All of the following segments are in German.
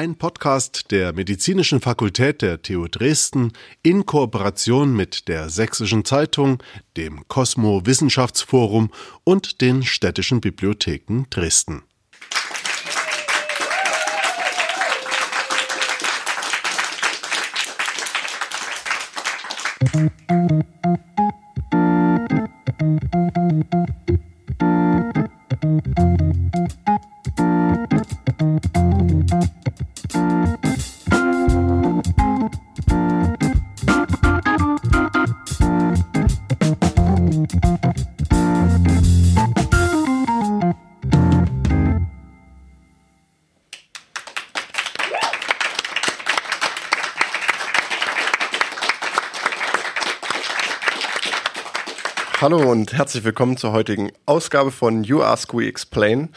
Ein Podcast der Medizinischen Fakultät der TU Dresden in Kooperation mit der Sächsischen Zeitung, dem Cosmo Wissenschaftsforum und den städtischen Bibliotheken Dresden. Hallo und herzlich willkommen zur heutigen Ausgabe von You Ask We Explain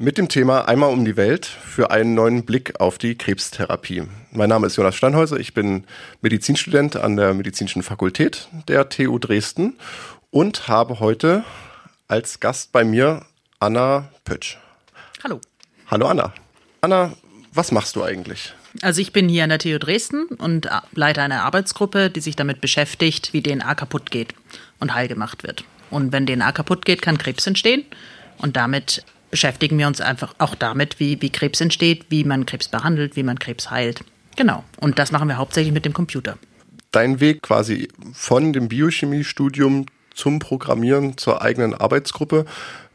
mit dem Thema Einmal um die Welt für einen neuen Blick auf die Krebstherapie. Mein Name ist Jonas Steinhäuser, ich bin Medizinstudent an der Medizinischen Fakultät der TU Dresden und habe heute als Gast bei mir Anna Pötsch. Hallo. Hallo Anna. Anna, was machst du eigentlich? Also ich bin hier an der TU Dresden und leite eine Arbeitsgruppe, die sich damit beschäftigt, wie DNA kaputt geht und heil gemacht wird. Und wenn DNA kaputt geht, kann Krebs entstehen. Und damit beschäftigen wir uns einfach auch damit, wie, wie Krebs entsteht, wie man Krebs behandelt, wie man Krebs heilt. Genau. Und das machen wir hauptsächlich mit dem Computer. Dein Weg quasi von dem Biochemiestudium zum Programmieren zur eigenen Arbeitsgruppe.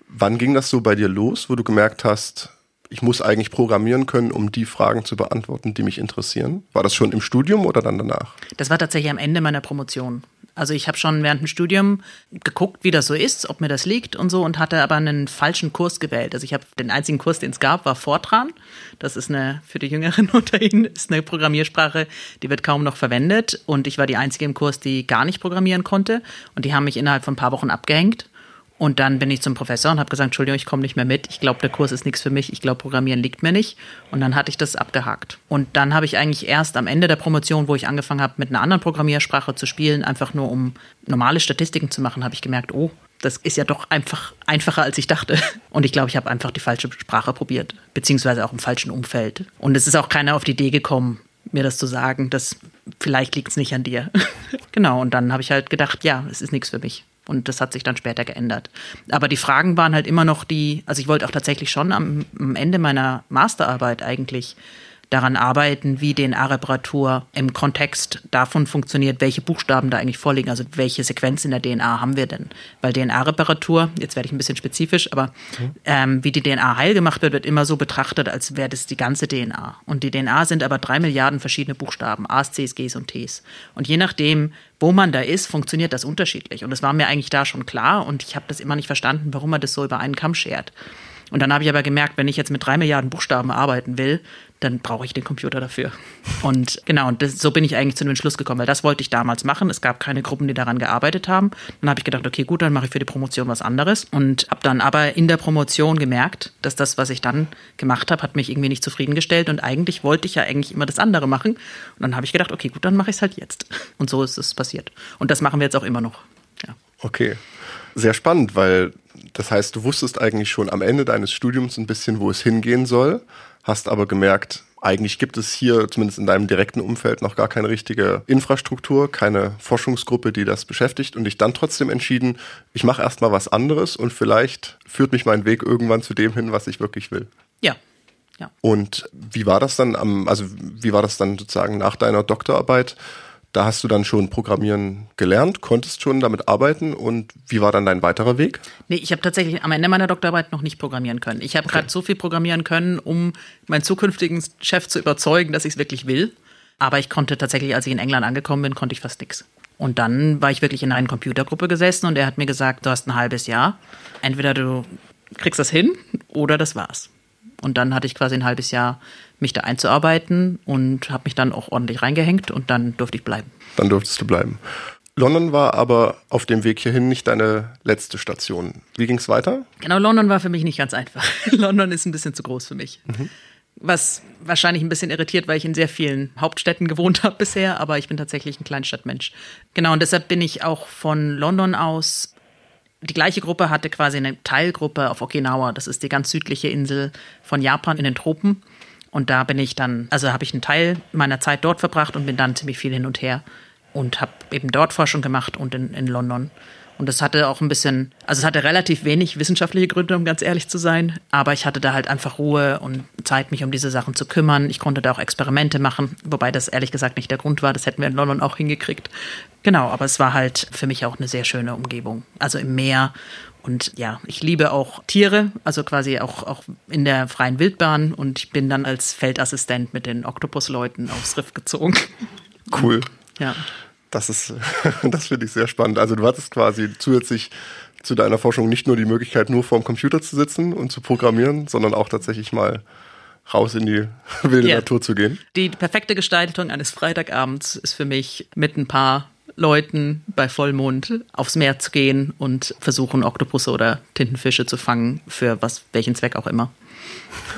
Wann ging das so bei dir los, wo du gemerkt hast, ich muss eigentlich programmieren können, um die Fragen zu beantworten, die mich interessieren? War das schon im Studium oder dann danach? Das war tatsächlich am Ende meiner Promotion. Also ich habe schon während dem Studium geguckt, wie das so ist, ob mir das liegt und so und hatte aber einen falschen Kurs gewählt. Also ich habe den einzigen Kurs, den es gab, war Fortran. Das ist eine für die Jüngeren unter Ihnen ist eine Programmiersprache, die wird kaum noch verwendet und ich war die einzige im Kurs, die gar nicht programmieren konnte und die haben mich innerhalb von ein paar Wochen abgehängt und dann bin ich zum Professor und habe gesagt, Entschuldigung, ich komme nicht mehr mit. Ich glaube, der Kurs ist nichts für mich. Ich glaube, Programmieren liegt mir nicht. Und dann hatte ich das abgehakt. Und dann habe ich eigentlich erst am Ende der Promotion, wo ich angefangen habe, mit einer anderen Programmiersprache zu spielen, einfach nur um normale Statistiken zu machen, habe ich gemerkt, oh, das ist ja doch einfach einfacher, als ich dachte. Und ich glaube, ich habe einfach die falsche Sprache probiert, beziehungsweise auch im falschen Umfeld. Und es ist auch keiner auf die Idee gekommen, mir das zu sagen, dass vielleicht liegt es nicht an dir. genau, und dann habe ich halt gedacht, ja, es ist nichts für mich. Und das hat sich dann später geändert. Aber die Fragen waren halt immer noch die, also ich wollte auch tatsächlich schon am, am Ende meiner Masterarbeit eigentlich daran arbeiten, wie DNA-Reparatur im Kontext davon funktioniert, welche Buchstaben da eigentlich vorliegen, also welche Sequenz in der DNA haben wir denn. Weil DNA-Reparatur, jetzt werde ich ein bisschen spezifisch, aber ähm, wie die DNA heil gemacht wird, wird immer so betrachtet, als wäre das die ganze DNA. Und die DNA sind aber drei Milliarden verschiedene Buchstaben, A's, C's, G's und T's. Und je nachdem, wo man da ist, funktioniert das unterschiedlich. Und das war mir eigentlich da schon klar und ich habe das immer nicht verstanden, warum man das so über einen Kamm schert. Und dann habe ich aber gemerkt, wenn ich jetzt mit drei Milliarden Buchstaben arbeiten will, dann brauche ich den Computer dafür. Und genau, und das, so bin ich eigentlich zu dem Entschluss gekommen, weil das wollte ich damals machen. Es gab keine Gruppen, die daran gearbeitet haben. Dann habe ich gedacht, okay, gut, dann mache ich für die Promotion was anderes. Und habe dann aber in der Promotion gemerkt, dass das, was ich dann gemacht habe, hat mich irgendwie nicht zufriedengestellt. Und eigentlich wollte ich ja eigentlich immer das andere machen. Und dann habe ich gedacht, okay, gut, dann mache ich es halt jetzt. Und so ist es passiert. Und das machen wir jetzt auch immer noch. Ja. Okay. Sehr spannend, weil das heißt, du wusstest eigentlich schon am Ende deines Studiums ein bisschen, wo es hingehen soll, hast aber gemerkt, eigentlich gibt es hier, zumindest in deinem direkten Umfeld, noch gar keine richtige Infrastruktur, keine Forschungsgruppe, die das beschäftigt und dich dann trotzdem entschieden, ich mache erstmal was anderes und vielleicht führt mich mein Weg irgendwann zu dem hin, was ich wirklich will. Ja. Ja. Und wie war das dann am, also wie war das dann sozusagen nach deiner Doktorarbeit? Da hast du dann schon Programmieren gelernt, konntest schon damit arbeiten und wie war dann dein weiterer Weg? Nee, ich habe tatsächlich am Ende meiner Doktorarbeit noch nicht programmieren können. Ich habe okay. gerade so viel programmieren können, um meinen zukünftigen Chef zu überzeugen, dass ich es wirklich will. Aber ich konnte tatsächlich, als ich in England angekommen bin, konnte ich fast nichts. Und dann war ich wirklich in einer Computergruppe gesessen und er hat mir gesagt, du hast ein halbes Jahr. Entweder du kriegst das hin oder das war's. Und dann hatte ich quasi ein halbes Jahr, mich da einzuarbeiten und habe mich dann auch ordentlich reingehängt und dann durfte ich bleiben. Dann durftest du bleiben. London war aber auf dem Weg hierhin nicht deine letzte Station. Wie ging es weiter? Genau, London war für mich nicht ganz einfach. London ist ein bisschen zu groß für mich. Mhm. Was wahrscheinlich ein bisschen irritiert, weil ich in sehr vielen Hauptstädten gewohnt habe bisher, aber ich bin tatsächlich ein Kleinstadtmensch. Genau, und deshalb bin ich auch von London aus die gleiche Gruppe hatte quasi eine Teilgruppe auf Okinawa. Das ist die ganz südliche Insel von Japan in den Tropen. Und da bin ich dann, also habe ich einen Teil meiner Zeit dort verbracht und bin dann ziemlich viel hin und her und habe eben dort Forschung gemacht und in, in London. Und das hatte auch ein bisschen, also es hatte relativ wenig wissenschaftliche Gründe, um ganz ehrlich zu sein. Aber ich hatte da halt einfach Ruhe und Zeit, mich um diese Sachen zu kümmern. Ich konnte da auch Experimente machen, wobei das ehrlich gesagt nicht der Grund war. Das hätten wir in London auch hingekriegt. Genau, aber es war halt für mich auch eine sehr schöne Umgebung. Also im Meer. Und ja, ich liebe auch Tiere, also quasi auch, auch in der freien Wildbahn. Und ich bin dann als Feldassistent mit den Oktopusleuten aufs Riff gezogen. Cool. Ja. Das ist, das finde ich sehr spannend. Also du hattest quasi zusätzlich zu deiner Forschung nicht nur die Möglichkeit, nur vorm Computer zu sitzen und zu programmieren, sondern auch tatsächlich mal raus in die wilde Ja. Natur zu gehen. Die perfekte Gestaltung eines Freitagabends ist für mich, mit ein paar Leuten bei Vollmond aufs Meer zu gehen und versuchen, Oktopusse oder Tintenfische zu fangen, für was, welchen Zweck auch immer.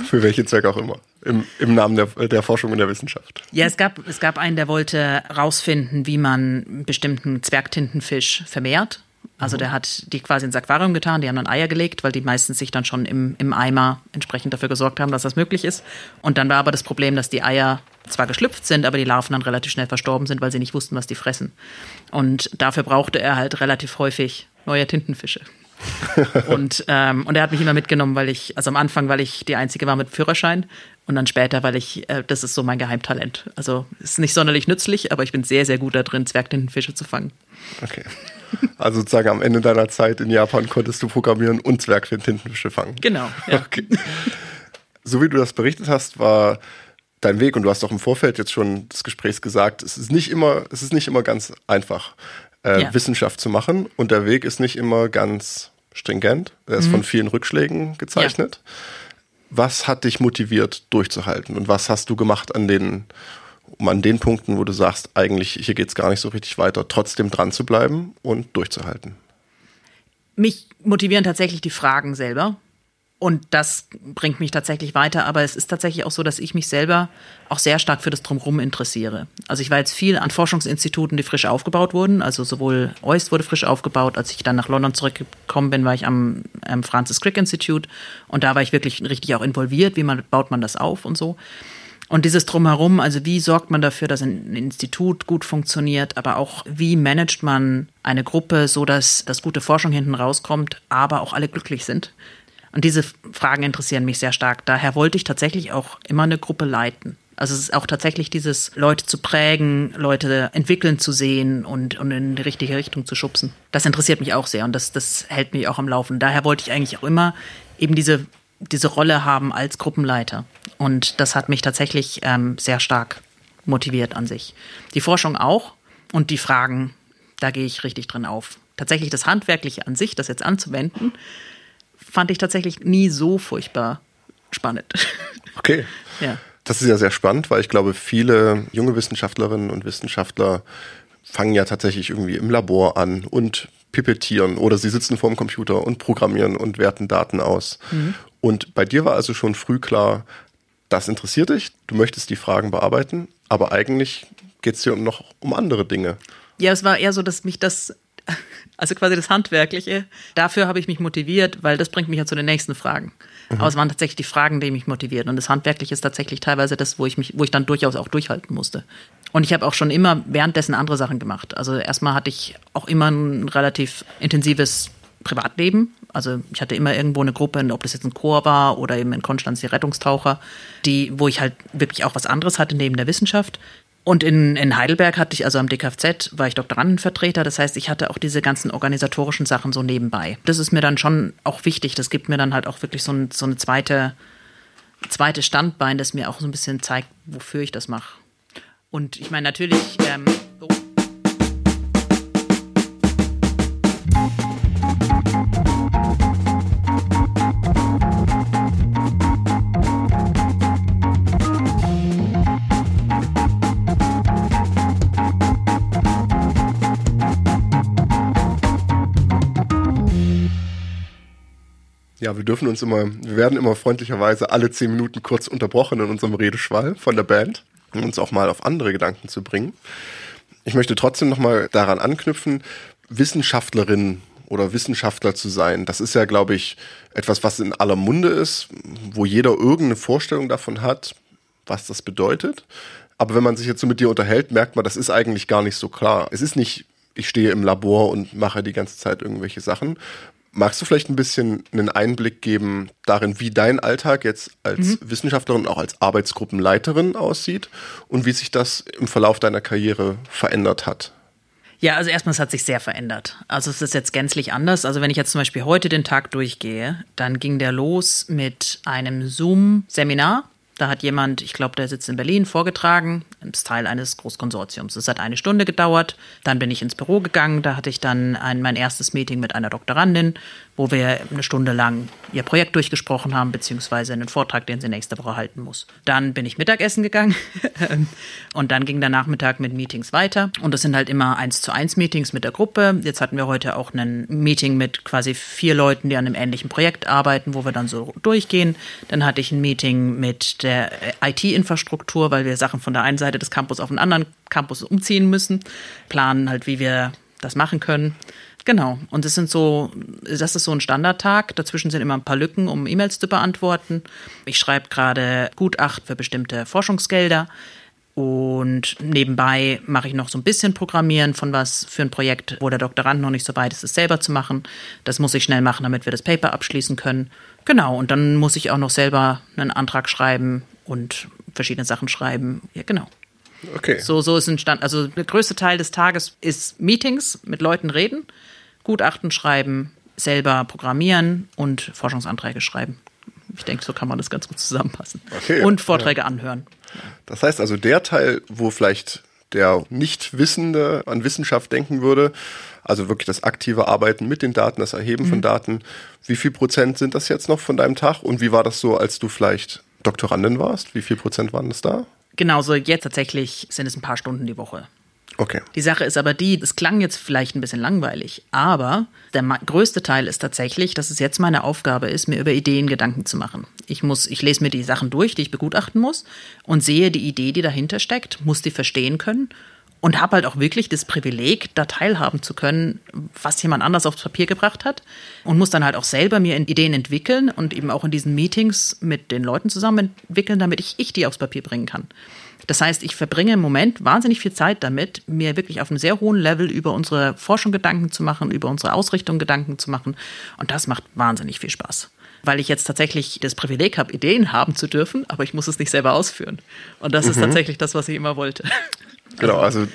Für welchen Zweck auch immer. Im, im Namen der, der Forschung und der Wissenschaft. Ja, es gab, es gab einen, der wollte rausfinden, wie man einen bestimmten Zwergtintenfisch vermehrt. Also der hat die quasi ins Aquarium getan, die haben dann Eier gelegt, weil die meistens sich dann schon im, im Eimer entsprechend dafür gesorgt haben, dass das möglich ist. Und dann war aber das Problem, dass die Eier zwar geschlüpft sind, aber die Larven dann relativ schnell verstorben sind, weil sie nicht wussten, was die fressen. Und dafür brauchte er halt relativ häufig neue Tintenfische. und, ähm, und er hat mich immer mitgenommen, weil ich, also am Anfang, weil ich die Einzige war mit Führerschein und dann später, weil ich, äh, das ist so mein Geheimtalent. Also ist nicht sonderlich nützlich, aber ich bin sehr, sehr gut da drin, Zwergtintenfische zu fangen. Okay. Also sozusagen am Ende deiner Zeit in Japan konntest du programmieren und Zwergtintenfische fangen. Genau. Ja. Okay. So wie du das berichtet hast, war dein Weg, und du hast auch im Vorfeld jetzt schon des Gesprächs gesagt, es ist nicht immer, es ist nicht immer ganz einfach, äh, Ja. Wissenschaft zu machen. Und der Weg ist nicht immer ganz stringent. Er Mhm. ist von vielen Rückschlägen gezeichnet. Was hat dich motiviert, durchzuhalten? Und was hast du gemacht an den, um an den Punkten, wo du sagst, eigentlich hier geht es gar nicht so richtig weiter, trotzdem dran zu bleiben und durchzuhalten? Mich motivieren tatsächlich die Fragen selber. Und das bringt mich tatsächlich weiter. Aber es ist tatsächlich auch so, dass ich mich selber auch sehr stark für das Drumherum interessiere. Also ich war jetzt viel an Forschungsinstituten, die frisch aufgebaut wurden. Also sowohl OIST wurde frisch aufgebaut. Als ich dann nach London zurückgekommen bin, war ich am, am Francis Crick Institute. Und da war ich wirklich richtig auch involviert. Wie man, baut man das auf und so. Und dieses Drumherum, also wie sorgt man dafür, dass ein Institut gut funktioniert, aber auch wie managt man eine Gruppe, so dass, dass gute Forschung hinten rauskommt, aber auch alle glücklich sind. Und diese Fragen interessieren mich sehr stark. Daher wollte ich tatsächlich auch immer eine Gruppe leiten. Also es ist auch tatsächlich dieses Leute zu prägen, Leute entwickeln zu sehen und, und in die richtige Richtung zu schubsen. Das interessiert mich auch sehr und das, das hält mich auch am Laufen. Daher wollte ich eigentlich auch immer eben diese, diese Rolle haben als Gruppenleiter. Und das hat mich tatsächlich ähm, sehr stark motiviert an sich. Die Forschung auch und die Fragen, da gehe ich richtig drin auf. Tatsächlich das Handwerkliche an sich, das jetzt anzuwenden, fand ich tatsächlich nie so furchtbar spannend. Okay. ja. Das ist ja sehr spannend, weil ich glaube, viele junge Wissenschaftlerinnen und Wissenschaftler fangen ja tatsächlich irgendwie im Labor an und pipettieren oder sie sitzen vorm Computer und programmieren und werten Daten aus. Und bei dir war also schon früh klar, das interessiert dich, du möchtest die Fragen bearbeiten, aber eigentlich geht es dir noch um andere Dinge. Ja, es war eher so, dass mich das, also quasi das Handwerkliche, dafür habe ich mich motiviert, weil das bringt mich ja zu den nächsten Fragen. Aber es waren tatsächlich die Fragen, die mich motivieren. Und das Handwerkliche ist tatsächlich teilweise das, wo ich mich, wo ich dann durchaus auch durchhalten musste. Und ich habe auch schon immer währenddessen andere Sachen gemacht. Also erstmal hatte ich auch immer ein relativ intensives Privatleben. Also ich hatte immer irgendwo eine Gruppe, ob das jetzt ein Chor war oder eben in Konstanz die Rettungstaucher, die, wo ich halt wirklich auch was anderes hatte neben der Wissenschaft. Und in, in Heidelberg hatte ich, also am DKFZ, war ich Doktorandenvertreter. Das heißt, ich hatte auch diese ganzen organisatorischen Sachen so nebenbei. Das ist mir dann schon auch wichtig. Das gibt mir dann halt auch wirklich so, ein, so eine zweite, zweite Standbein, das mir auch so ein bisschen zeigt, wofür ich das mache. Und ich meine, natürlich. Ähm, Ja, wir dürfen uns immer, wir werden immer freundlicherweise alle zehn Minuten kurz unterbrochen in unserem Redeschwall von der Band, um uns auch mal auf andere Gedanken zu bringen. Ich möchte trotzdem nochmal daran anknüpfen, Wissenschaftlerin oder Wissenschaftler zu sein. Das ist ja, glaube ich, etwas, was in aller Munde ist, wo jeder irgendeine Vorstellung davon hat. was das bedeutet. Aber wenn man sich jetzt so mit dir unterhält, merkt man, das ist eigentlich gar nicht so klar. Es ist nicht, ich stehe im Labor und mache die ganze Zeit irgendwelche Sachen. Magst du vielleicht ein bisschen einen Einblick geben darin, wie dein Alltag jetzt als mhm. Wissenschaftlerin, auch als Arbeitsgruppenleiterin aussieht und wie sich das im Verlauf deiner Karriere verändert hat? Ja, also erstmal, es hat sich sehr verändert. Also es ist jetzt gänzlich anders. Also wenn ich jetzt zum Beispiel heute den Tag durchgehe, dann ging der los mit einem Zoom-Seminar da hat jemand, ich glaube, der sitzt in Berlin, vorgetragen, als Teil eines Großkonsortiums. Es hat eine Stunde gedauert. Dann bin ich ins Büro gegangen. Da hatte ich dann ein, mein erstes Meeting mit einer Doktorandin, wo wir eine Stunde lang ihr Projekt durchgesprochen haben, beziehungsweise einen Vortrag, den sie nächste Woche halten muss. Dann bin ich Mittagessen gegangen und dann ging der Nachmittag mit Meetings weiter. Und das sind halt immer eins zu eins Meetings mit der Gruppe. Jetzt hatten wir heute auch ein Meeting mit quasi vier Leuten, die an einem ähnlichen Projekt arbeiten, wo wir dann so durchgehen. Dann hatte ich ein Meeting mit der IT-Infrastruktur, weil wir Sachen von der einen Seite des Campus auf den anderen Campus umziehen müssen, planen halt, wie wir das machen können. Genau. Und es sind so, das ist so ein Standardtag. Dazwischen sind immer ein paar Lücken, um E-Mails zu beantworten. Ich schreibe gerade Gutachten für bestimmte Forschungsgelder. Und nebenbei mache ich noch so ein bisschen Programmieren von was für ein Projekt, wo der Doktorand noch nicht so weit ist, es selber zu machen. Das muss ich schnell machen, damit wir das Paper abschließen können. Genau, und dann muss ich auch noch selber einen Antrag schreiben und verschiedene Sachen schreiben. Ja, genau. Okay. So, so ist ein Stand. Also der größte Teil des Tages ist Meetings, mit Leuten reden, Gutachten schreiben, selber programmieren und Forschungsanträge schreiben. Ich denke, so kann man das ganz gut zusammenpassen. Okay. Und Vorträge ja. anhören. Das heißt also, der Teil, wo vielleicht der Nichtwissende an Wissenschaft denken würde, also wirklich das aktive Arbeiten mit den Daten, das Erheben mhm. von Daten, wie viel Prozent sind das jetzt noch von deinem Tag und wie war das so, als du vielleicht Doktorandin warst? Wie viel Prozent waren das da? Genau, so jetzt tatsächlich sind es ein paar Stunden die Woche. Okay. Die Sache ist aber die, es klang jetzt vielleicht ein bisschen langweilig, aber der größte Teil ist tatsächlich, dass es jetzt meine Aufgabe ist, mir über Ideen Gedanken zu machen. Ich muss, ich lese mir die Sachen durch, die ich begutachten muss und sehe die Idee, die dahinter steckt, muss die verstehen können und habe halt auch wirklich das Privileg, da teilhaben zu können, was jemand anders aufs Papier gebracht hat und muss dann halt auch selber mir Ideen entwickeln und eben auch in diesen Meetings mit den Leuten zusammen entwickeln, damit ich, ich die aufs Papier bringen kann. Das heißt, ich verbringe im Moment wahnsinnig viel Zeit damit, mir wirklich auf einem sehr hohen Level über unsere Forschung Gedanken zu machen, über unsere Ausrichtung Gedanken zu machen. Und das macht wahnsinnig viel Spaß. Weil ich jetzt tatsächlich das Privileg habe, Ideen haben zu dürfen, aber ich muss es nicht selber ausführen. Und das mhm. ist tatsächlich das, was ich immer wollte. Genau, also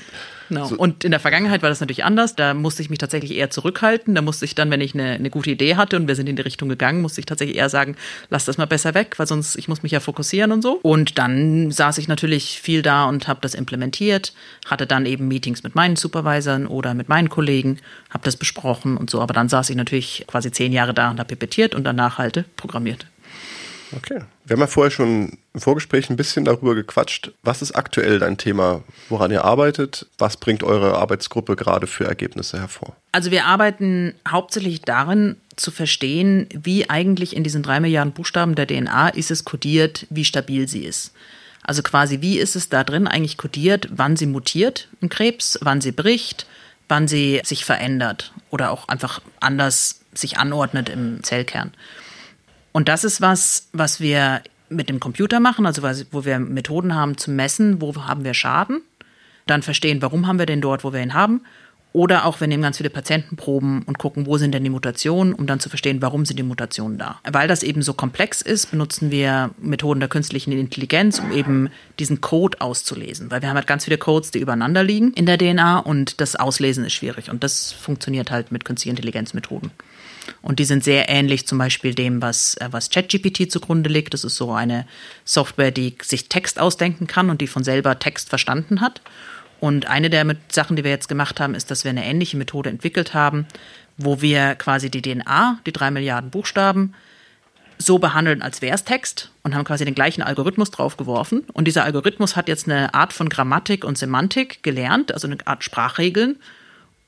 Genau. So. Und in der Vergangenheit war das natürlich anders. Da musste ich mich tatsächlich eher zurückhalten. Da musste ich dann, wenn ich eine, eine gute Idee hatte und wir sind in die Richtung gegangen, musste ich tatsächlich eher sagen, lass das mal besser weg, weil sonst ich muss mich ja fokussieren und so. Und dann saß ich natürlich viel da und habe das implementiert, hatte dann eben Meetings mit meinen Supervisern oder mit meinen Kollegen, habe das besprochen und so. Aber dann saß ich natürlich quasi zehn Jahre da und habe pipettiert und danach halt programmiert. Okay. Wir haben ja vorher schon im Vorgespräch ein bisschen darüber gequatscht. Was ist aktuell dein Thema, woran ihr arbeitet? Was bringt eure Arbeitsgruppe gerade für Ergebnisse hervor? Also wir arbeiten hauptsächlich darin, zu verstehen, wie eigentlich in diesen drei Milliarden Buchstaben der DNA ist es kodiert, wie stabil sie ist. Also quasi, wie ist es da drin eigentlich kodiert, wann sie mutiert im Krebs, wann sie bricht, wann sie sich verändert oder auch einfach anders sich anordnet im Zellkern. Und das ist was, was wir mit dem Computer machen, also wo wir Methoden haben zu messen, wo haben wir Schaden, dann verstehen, warum haben wir den dort, wo wir ihn haben. Oder auch wir nehmen ganz viele Patientenproben und gucken, wo sind denn die Mutationen, um dann zu verstehen, warum sind die Mutationen da. Weil das eben so komplex ist, benutzen wir Methoden der künstlichen Intelligenz, um eben diesen Code auszulesen. Weil wir haben halt ganz viele Codes, die übereinander liegen in der DNA und das Auslesen ist schwierig. Und das funktioniert halt mit künstlichen Intelligenzmethoden. Und die sind sehr ähnlich zum Beispiel dem, was, äh, was ChatGPT zugrunde liegt. Das ist so eine Software, die sich Text ausdenken kann und die von selber Text verstanden hat. Und eine der Sachen, die wir jetzt gemacht haben, ist, dass wir eine ähnliche Methode entwickelt haben, wo wir quasi die DNA, die drei Milliarden Buchstaben, so behandeln, als wäre es Text und haben quasi den gleichen Algorithmus draufgeworfen. Und dieser Algorithmus hat jetzt eine Art von Grammatik und Semantik gelernt, also eine Art Sprachregeln.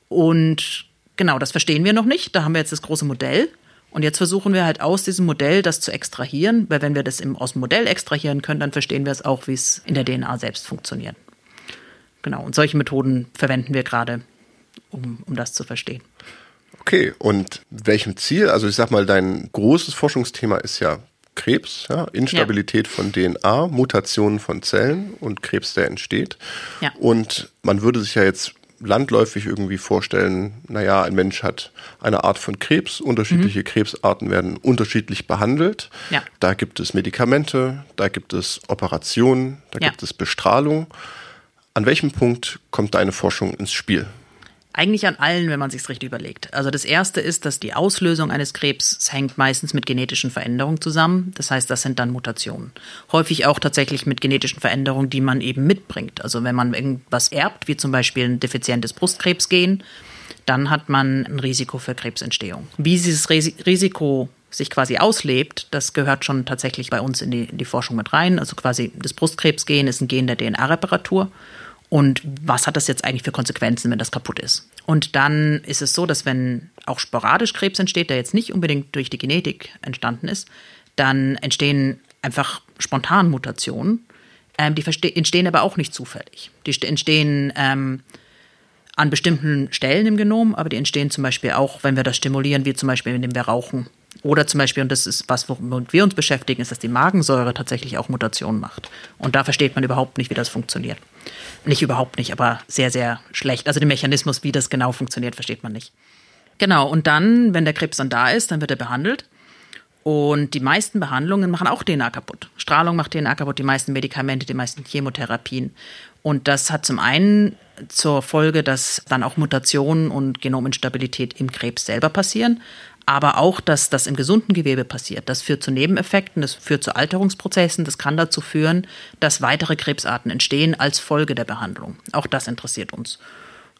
Und Genau, das verstehen wir noch nicht. Da haben wir jetzt das große Modell. Und jetzt versuchen wir halt aus diesem Modell das zu extrahieren, weil wenn wir das im, aus dem Modell extrahieren können, dann verstehen wir es auch, wie es in der DNA selbst funktioniert. Genau, und solche Methoden verwenden wir gerade, um, um das zu verstehen. Okay, und welchem Ziel? Also ich sag mal, dein großes Forschungsthema ist ja Krebs, ja, Instabilität ja. von DNA, Mutationen von Zellen und Krebs, der entsteht. Ja. Und man würde sich ja jetzt landläufig irgendwie vorstellen, naja, ein Mensch hat eine Art von Krebs, unterschiedliche mhm. Krebsarten werden unterschiedlich behandelt. Ja. Da gibt es Medikamente, da gibt es Operationen, da ja. gibt es Bestrahlung. An welchem Punkt kommt deine Forschung ins Spiel? Eigentlich an allen, wenn man sich richtig überlegt. Also das erste ist, dass die Auslösung eines Krebs hängt meistens mit genetischen Veränderungen zusammen. Das heißt, das sind dann Mutationen. Häufig auch tatsächlich mit genetischen Veränderungen, die man eben mitbringt. Also wenn man irgendwas erbt, wie zum Beispiel ein defizientes Brustkrebsgen, dann hat man ein Risiko für Krebsentstehung. Wie dieses Risiko sich quasi auslebt, das gehört schon tatsächlich bei uns in die, in die Forschung mit rein. Also quasi das Brustkrebsgen ist ein Gen der DNA-Reparatur und was hat das jetzt eigentlich für Konsequenzen, wenn das kaputt ist. Und dann ist es so, dass wenn auch sporadisch Krebs entsteht, der jetzt nicht unbedingt durch die Genetik entstanden ist, dann entstehen einfach spontan Mutationen. Ähm, die entstehen aber auch nicht zufällig. Die entstehen ähm, an bestimmten Stellen im Genom, aber die entstehen zum Beispiel auch, wenn wir das stimulieren, wie zum Beispiel, indem wir rauchen oder zum Beispiel, und das ist was, womit wir uns beschäftigen, ist, dass die Magensäure tatsächlich auch Mutationen macht. Und da versteht man überhaupt nicht, wie das funktioniert. Nicht überhaupt nicht, aber sehr, sehr schlecht. Also den Mechanismus, wie das genau funktioniert, versteht man nicht. Genau, und dann, wenn der Krebs dann da ist, dann wird er behandelt. Und die meisten Behandlungen machen auch DNA kaputt. Strahlung macht DNA kaputt, die meisten Medikamente, die meisten Chemotherapien. Und das hat zum einen zur Folge, dass dann auch Mutationen und Genominstabilität im Krebs selber passieren aber auch, dass das im gesunden Gewebe passiert. Das führt zu Nebeneffekten, das führt zu Alterungsprozessen, das kann dazu führen, dass weitere Krebsarten entstehen als Folge der Behandlung. Auch das interessiert uns.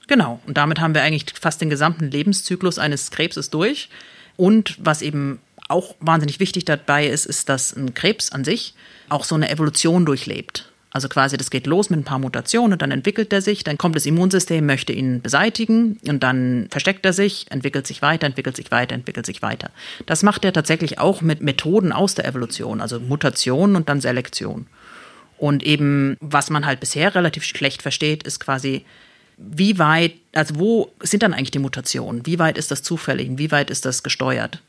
Genau, und damit haben wir eigentlich fast den gesamten Lebenszyklus eines Krebses durch. Und was eben auch wahnsinnig wichtig dabei ist, ist, dass ein Krebs an sich auch so eine Evolution durchlebt. Also quasi, das geht los mit ein paar Mutationen und dann entwickelt er sich, dann kommt das Immunsystem, möchte ihn beseitigen und dann versteckt er sich, entwickelt sich weiter, entwickelt sich weiter, entwickelt sich weiter. Das macht er tatsächlich auch mit Methoden aus der Evolution, also Mutation und dann Selektion. Und eben, was man halt bisher relativ schlecht versteht, ist quasi, wie weit, also wo sind dann eigentlich die Mutationen? Wie weit ist das zufällig? Wie weit ist das gesteuert?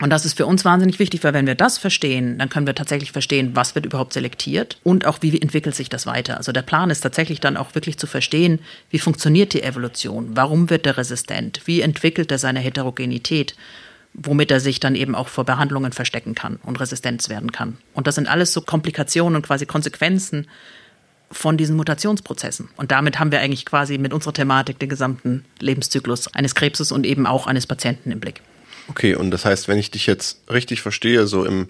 Und das ist für uns wahnsinnig wichtig, weil wenn wir das verstehen, dann können wir tatsächlich verstehen, was wird überhaupt selektiert und auch wie entwickelt sich das weiter. Also der Plan ist tatsächlich dann auch wirklich zu verstehen, wie funktioniert die Evolution, warum wird er resistent, wie entwickelt er seine Heterogenität, womit er sich dann eben auch vor Behandlungen verstecken kann und Resistenz werden kann. Und das sind alles so Komplikationen und quasi Konsequenzen von diesen Mutationsprozessen. Und damit haben wir eigentlich quasi mit unserer Thematik den gesamten Lebenszyklus eines Krebses und eben auch eines Patienten im Blick. Okay, und das heißt, wenn ich dich jetzt richtig verstehe, so im,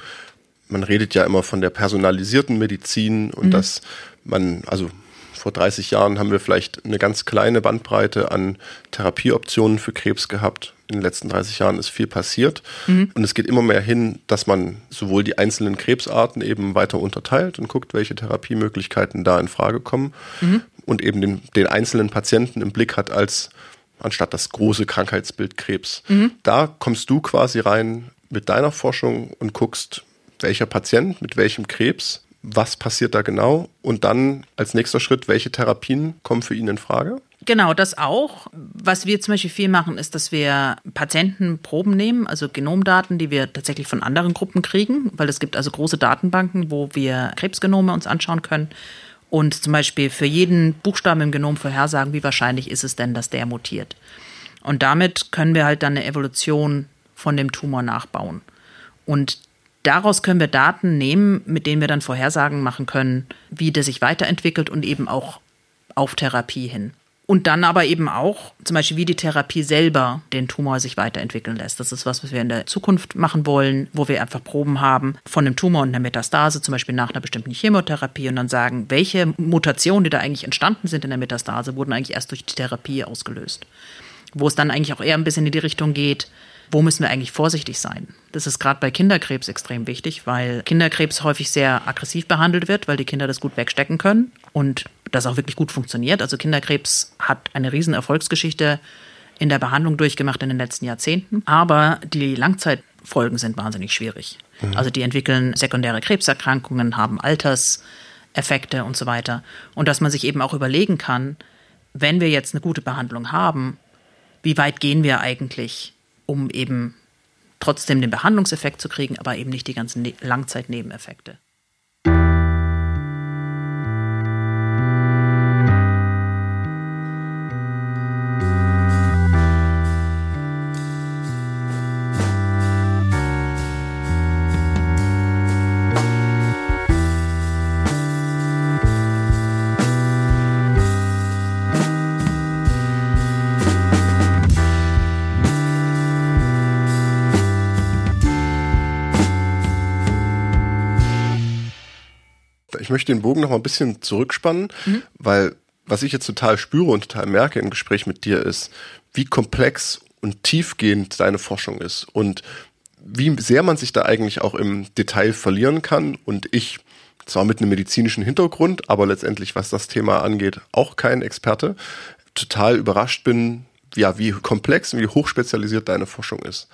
man redet ja immer von der personalisierten Medizin und mhm. dass man, also vor 30 Jahren haben wir vielleicht eine ganz kleine Bandbreite an Therapieoptionen für Krebs gehabt. In den letzten 30 Jahren ist viel passiert. Mhm. Und es geht immer mehr hin, dass man sowohl die einzelnen Krebsarten eben weiter unterteilt und guckt, welche Therapiemöglichkeiten da in Frage kommen mhm. und eben den, den einzelnen Patienten im Blick hat als anstatt das große Krankheitsbild Krebs. Mhm. Da kommst du quasi rein mit deiner Forschung und guckst, welcher Patient mit welchem Krebs, was passiert da genau und dann als nächster Schritt, welche Therapien kommen für ihn in Frage? Genau, das auch. Was wir zum Beispiel viel machen, ist, dass wir Patientenproben nehmen, also Genomdaten, die wir tatsächlich von anderen Gruppen kriegen, weil es gibt also große Datenbanken, wo wir Krebsgenome uns anschauen können und zum Beispiel für jeden Buchstaben im Genom vorhersagen, wie wahrscheinlich ist es denn, dass der mutiert. Und damit können wir halt dann eine Evolution von dem Tumor nachbauen. Und daraus können wir Daten nehmen, mit denen wir dann Vorhersagen machen können, wie der sich weiterentwickelt und eben auch auf Therapie hin. Und dann aber eben auch zum Beispiel, wie die Therapie selber den Tumor sich weiterentwickeln lässt. Das ist was, was wir in der Zukunft machen wollen, wo wir einfach Proben haben von dem Tumor und der Metastase, zum Beispiel nach einer bestimmten Chemotherapie und dann sagen, welche Mutationen, die da eigentlich entstanden sind in der Metastase, wurden eigentlich erst durch die Therapie ausgelöst. Wo es dann eigentlich auch eher ein bisschen in die Richtung geht, wo müssen wir eigentlich vorsichtig sein? Das ist gerade bei Kinderkrebs extrem wichtig, weil Kinderkrebs häufig sehr aggressiv behandelt wird, weil die Kinder das gut wegstecken können und das auch wirklich gut funktioniert. Also Kinderkrebs hat eine riesen Erfolgsgeschichte in der Behandlung durchgemacht in den letzten Jahrzehnten, aber die Langzeitfolgen sind wahnsinnig schwierig. Mhm. Also die entwickeln sekundäre Krebserkrankungen, haben Alterseffekte und so weiter. Und dass man sich eben auch überlegen kann, wenn wir jetzt eine gute Behandlung haben, wie weit gehen wir eigentlich um eben trotzdem den Behandlungseffekt zu kriegen, aber eben nicht die ganzen ne Langzeitnebeneffekte. Ich möchte den Bogen noch mal ein bisschen zurückspannen, mhm. weil was ich jetzt total spüre und total merke im Gespräch mit dir ist, wie komplex und tiefgehend deine Forschung ist und wie sehr man sich da eigentlich auch im Detail verlieren kann und ich zwar mit einem medizinischen Hintergrund, aber letztendlich, was das Thema angeht, auch kein Experte, total überrascht bin, ja, wie komplex und wie hochspezialisiert deine Forschung ist.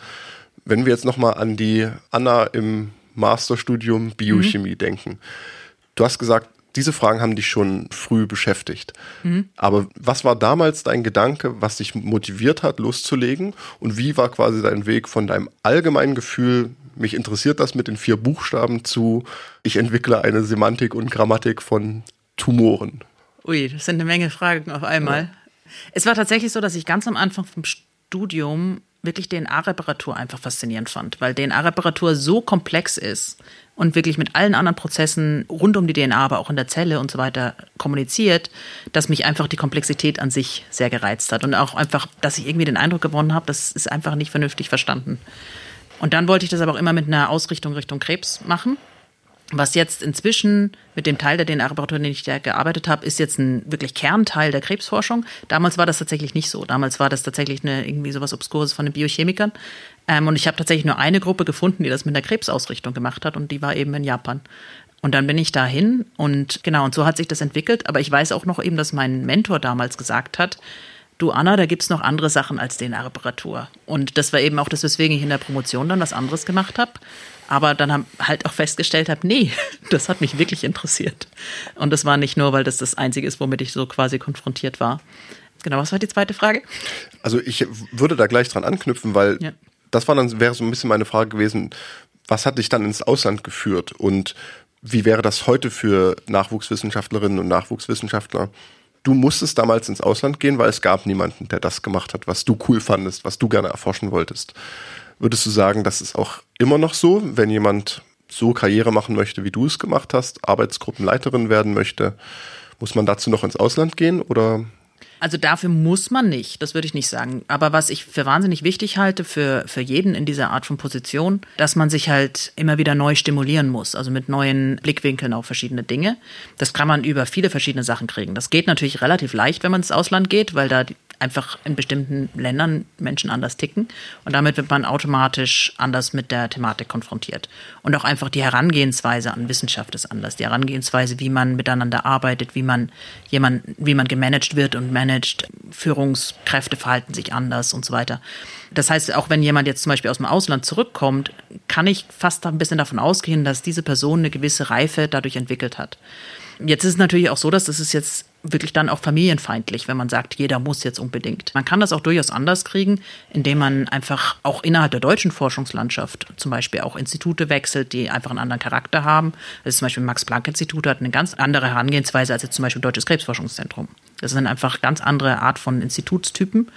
Wenn wir jetzt nochmal an die Anna im Masterstudium Biochemie mhm. denken. Du hast gesagt, diese Fragen haben dich schon früh beschäftigt. Mhm. Aber was war damals dein Gedanke, was dich motiviert hat, loszulegen? Und wie war quasi dein Weg von deinem allgemeinen Gefühl, mich interessiert das mit den vier Buchstaben zu, ich entwickle eine Semantik und Grammatik von Tumoren? Ui, das sind eine Menge Fragen auf einmal. Ja. Es war tatsächlich so, dass ich ganz am Anfang vom Studium wirklich DNA-Reparatur einfach faszinierend fand, weil DNA-Reparatur so komplex ist und wirklich mit allen anderen Prozessen rund um die DNA, aber auch in der Zelle und so weiter kommuniziert, dass mich einfach die Komplexität an sich sehr gereizt hat und auch einfach, dass ich irgendwie den Eindruck gewonnen habe, das ist einfach nicht vernünftig verstanden. Und dann wollte ich das aber auch immer mit einer Ausrichtung Richtung Krebs machen was jetzt inzwischen mit dem Teil der DNA-Reparatur, den ich da gearbeitet habe, ist jetzt ein wirklich Kernteil der Krebsforschung. Damals war das tatsächlich nicht so. Damals war das tatsächlich eine, irgendwie sowas Obskures von den Biochemikern. Ähm, und ich habe tatsächlich nur eine Gruppe gefunden, die das mit einer Krebsausrichtung gemacht hat und die war eben in Japan. Und dann bin ich dahin und genau, und so hat sich das entwickelt. Aber ich weiß auch noch eben, dass mein Mentor damals gesagt hat, du Anna, da gibt's noch andere Sachen als DNA-Reparatur. Und das war eben auch das, weswegen ich in der Promotion dann was anderes gemacht habe aber dann halt auch festgestellt habe, nee, das hat mich wirklich interessiert. Und das war nicht nur, weil das das Einzige ist, womit ich so quasi konfrontiert war. Genau, was war die zweite Frage? Also ich würde da gleich dran anknüpfen, weil ja. das war dann, wäre so ein bisschen meine Frage gewesen, was hat dich dann ins Ausland geführt und wie wäre das heute für Nachwuchswissenschaftlerinnen und Nachwuchswissenschaftler? Du musstest damals ins Ausland gehen, weil es gab niemanden, der das gemacht hat, was du cool fandest, was du gerne erforschen wolltest. Würdest du sagen, das ist auch immer noch so, wenn jemand so Karriere machen möchte, wie du es gemacht hast, Arbeitsgruppenleiterin werden möchte, muss man dazu noch ins Ausland gehen oder also dafür muss man nicht, das würde ich nicht sagen. Aber was ich für wahnsinnig wichtig halte für, für jeden in dieser Art von Position, dass man sich halt immer wieder neu stimulieren muss, also mit neuen Blickwinkeln auf verschiedene Dinge. Das kann man über viele verschiedene Sachen kriegen. Das geht natürlich relativ leicht, wenn man ins Ausland geht, weil da einfach in bestimmten Ländern Menschen anders ticken. Und damit wird man automatisch anders mit der Thematik konfrontiert. Und auch einfach die Herangehensweise an Wissenschaft ist anders. Die Herangehensweise, wie man miteinander arbeitet, wie man jemand, wie man gemanagt wird und managt. Führungskräfte verhalten sich anders und so weiter. Das heißt, auch wenn jemand jetzt zum Beispiel aus dem Ausland zurückkommt, kann ich fast ein bisschen davon ausgehen, dass diese Person eine gewisse Reife dadurch entwickelt hat. Jetzt ist es natürlich auch so, dass das ist jetzt wirklich dann auch familienfeindlich, wenn man sagt, jeder muss jetzt unbedingt. Man kann das auch durchaus anders kriegen, indem man einfach auch innerhalb der deutschen Forschungslandschaft zum Beispiel auch Institute wechselt, die einfach einen anderen Charakter haben. Also zum Beispiel Max-Planck-Institut hat eine ganz andere Herangehensweise als jetzt zum Beispiel Deutsches Krebsforschungszentrum. Das sind einfach ganz andere Art von Institutstypen.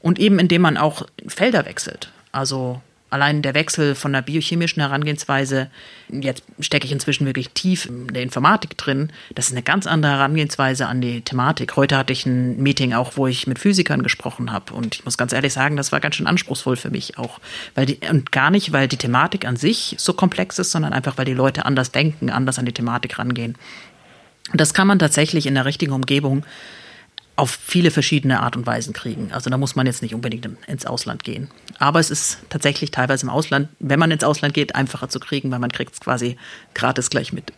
Und eben indem man auch Felder wechselt. Also allein der Wechsel von der biochemischen Herangehensweise, jetzt stecke ich inzwischen wirklich tief in der Informatik drin, das ist eine ganz andere Herangehensweise an die Thematik. Heute hatte ich ein Meeting auch, wo ich mit Physikern gesprochen habe und ich muss ganz ehrlich sagen, das war ganz schön anspruchsvoll für mich auch, weil die, und gar nicht, weil die Thematik an sich so komplex ist, sondern einfach, weil die Leute anders denken, anders an die Thematik rangehen. Und das kann man tatsächlich in der richtigen Umgebung auf viele verschiedene Art und Weisen kriegen. Also da muss man jetzt nicht unbedingt ins Ausland gehen. Aber es ist tatsächlich teilweise im Ausland, wenn man ins Ausland geht, einfacher zu kriegen, weil man kriegt es quasi gratis gleich mit.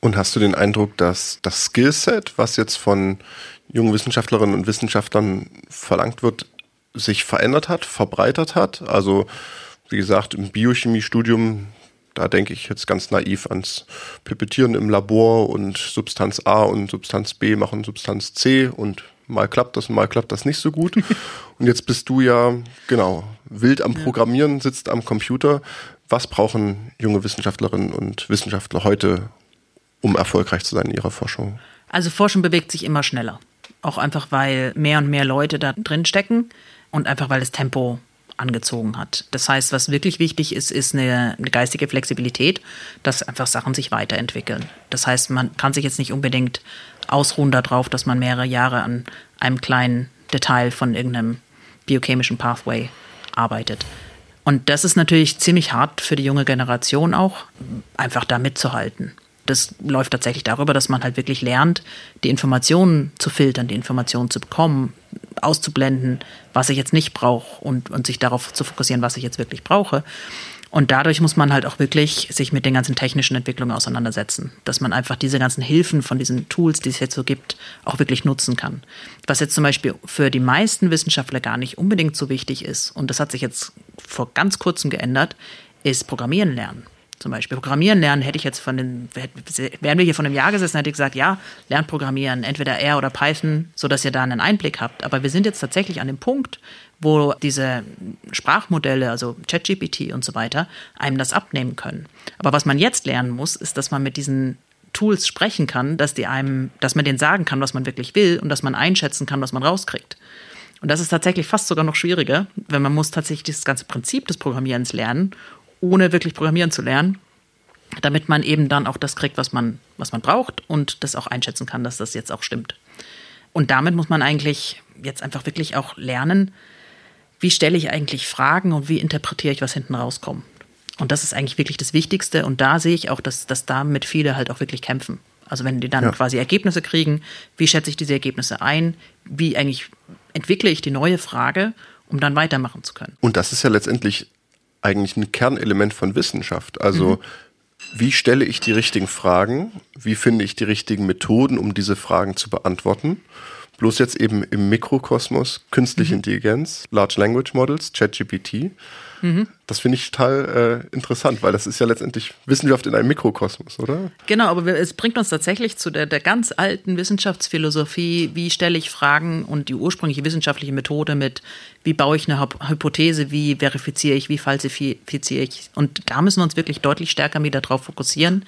Und hast du den Eindruck, dass das Skillset, was jetzt von jungen Wissenschaftlerinnen und Wissenschaftlern verlangt wird, sich verändert hat, verbreitert hat? Also wie gesagt, im Biochemiestudium da denke ich jetzt ganz naiv ans Pipettieren im Labor und Substanz A und Substanz B machen Substanz C und Mal klappt das, mal klappt das nicht so gut. Und jetzt bist du ja, genau, wild am Programmieren, sitzt am Computer. Was brauchen junge Wissenschaftlerinnen und Wissenschaftler heute, um erfolgreich zu sein in ihrer Forschung? Also Forschung bewegt sich immer schneller. Auch einfach, weil mehr und mehr Leute da drin stecken und einfach, weil das Tempo angezogen hat. Das heißt, was wirklich wichtig ist, ist eine, eine, geistige Flexibilität, dass einfach Sachen sich weiterentwickeln. Das heißt, man kann sich jetzt nicht unbedingt ausruhen darauf, dass man mehrere Jahre an einem kleinen Detail von irgendeinem biochemischen Pathway arbeitet. Und das ist natürlich ziemlich hart für die junge Generation auch, einfach da mitzuhalten. Das läuft tatsächlich darüber, dass man halt wirklich lernt, die Informationen zu filtern, die Informationen zu bekommen, auszublenden, was ich jetzt nicht brauche und, und sich darauf zu fokussieren, was ich jetzt wirklich brauche. Und dadurch muss man halt auch wirklich sich mit den ganzen technischen Entwicklungen auseinandersetzen, dass man einfach diese ganzen Hilfen von diesen Tools, die es jetzt so gibt, auch wirklich nutzen kann. Was jetzt zum Beispiel für die meisten Wissenschaftler gar nicht unbedingt so wichtig ist, und das hat sich jetzt vor ganz kurzem geändert, ist Programmieren lernen zum Beispiel. Programmieren lernen hätte ich jetzt von den, wären wir hier von einem Jahr gesessen, hätte ich gesagt, ja, lernt Programmieren, entweder R oder Python, sodass ihr da einen Einblick habt. Aber wir sind jetzt tatsächlich an dem Punkt, wo diese Sprachmodelle, also ChatGPT und so weiter, einem das abnehmen können. Aber was man jetzt lernen muss, ist, dass man mit diesen Tools sprechen kann, dass die einem, dass man denen sagen kann, was man wirklich will und dass man einschätzen kann, was man rauskriegt. Und das ist tatsächlich fast sogar noch schwieriger, wenn man muss tatsächlich das ganze Prinzip des Programmierens lernen ohne wirklich programmieren zu lernen, damit man eben dann auch das kriegt, was man, was man braucht und das auch einschätzen kann, dass das jetzt auch stimmt. Und damit muss man eigentlich jetzt einfach wirklich auch lernen, wie stelle ich eigentlich Fragen und wie interpretiere ich, was hinten rauskommt. Und das ist eigentlich wirklich das Wichtigste. Und da sehe ich auch, dass, dass damit viele halt auch wirklich kämpfen. Also wenn die dann ja. quasi Ergebnisse kriegen, wie schätze ich diese Ergebnisse ein? Wie eigentlich entwickle ich die neue Frage, um dann weitermachen zu können? Und das ist ja letztendlich eigentlich ein Kernelement von Wissenschaft. Also mhm. wie stelle ich die richtigen Fragen? Wie finde ich die richtigen Methoden, um diese Fragen zu beantworten? Bloß jetzt eben im Mikrokosmos künstliche mhm. Intelligenz, Large Language Models, ChatGPT. Mhm. Das finde ich total äh, interessant, weil das ist ja letztendlich Wissenschaft in einem Mikrokosmos, oder? Genau, aber es bringt uns tatsächlich zu der, der ganz alten Wissenschaftsphilosophie, wie stelle ich Fragen und die ursprüngliche wissenschaftliche Methode mit, wie baue ich eine Hypothese, wie verifiziere ich, wie falsifiziere ich. Und da müssen wir uns wirklich deutlich stärker wieder darauf fokussieren,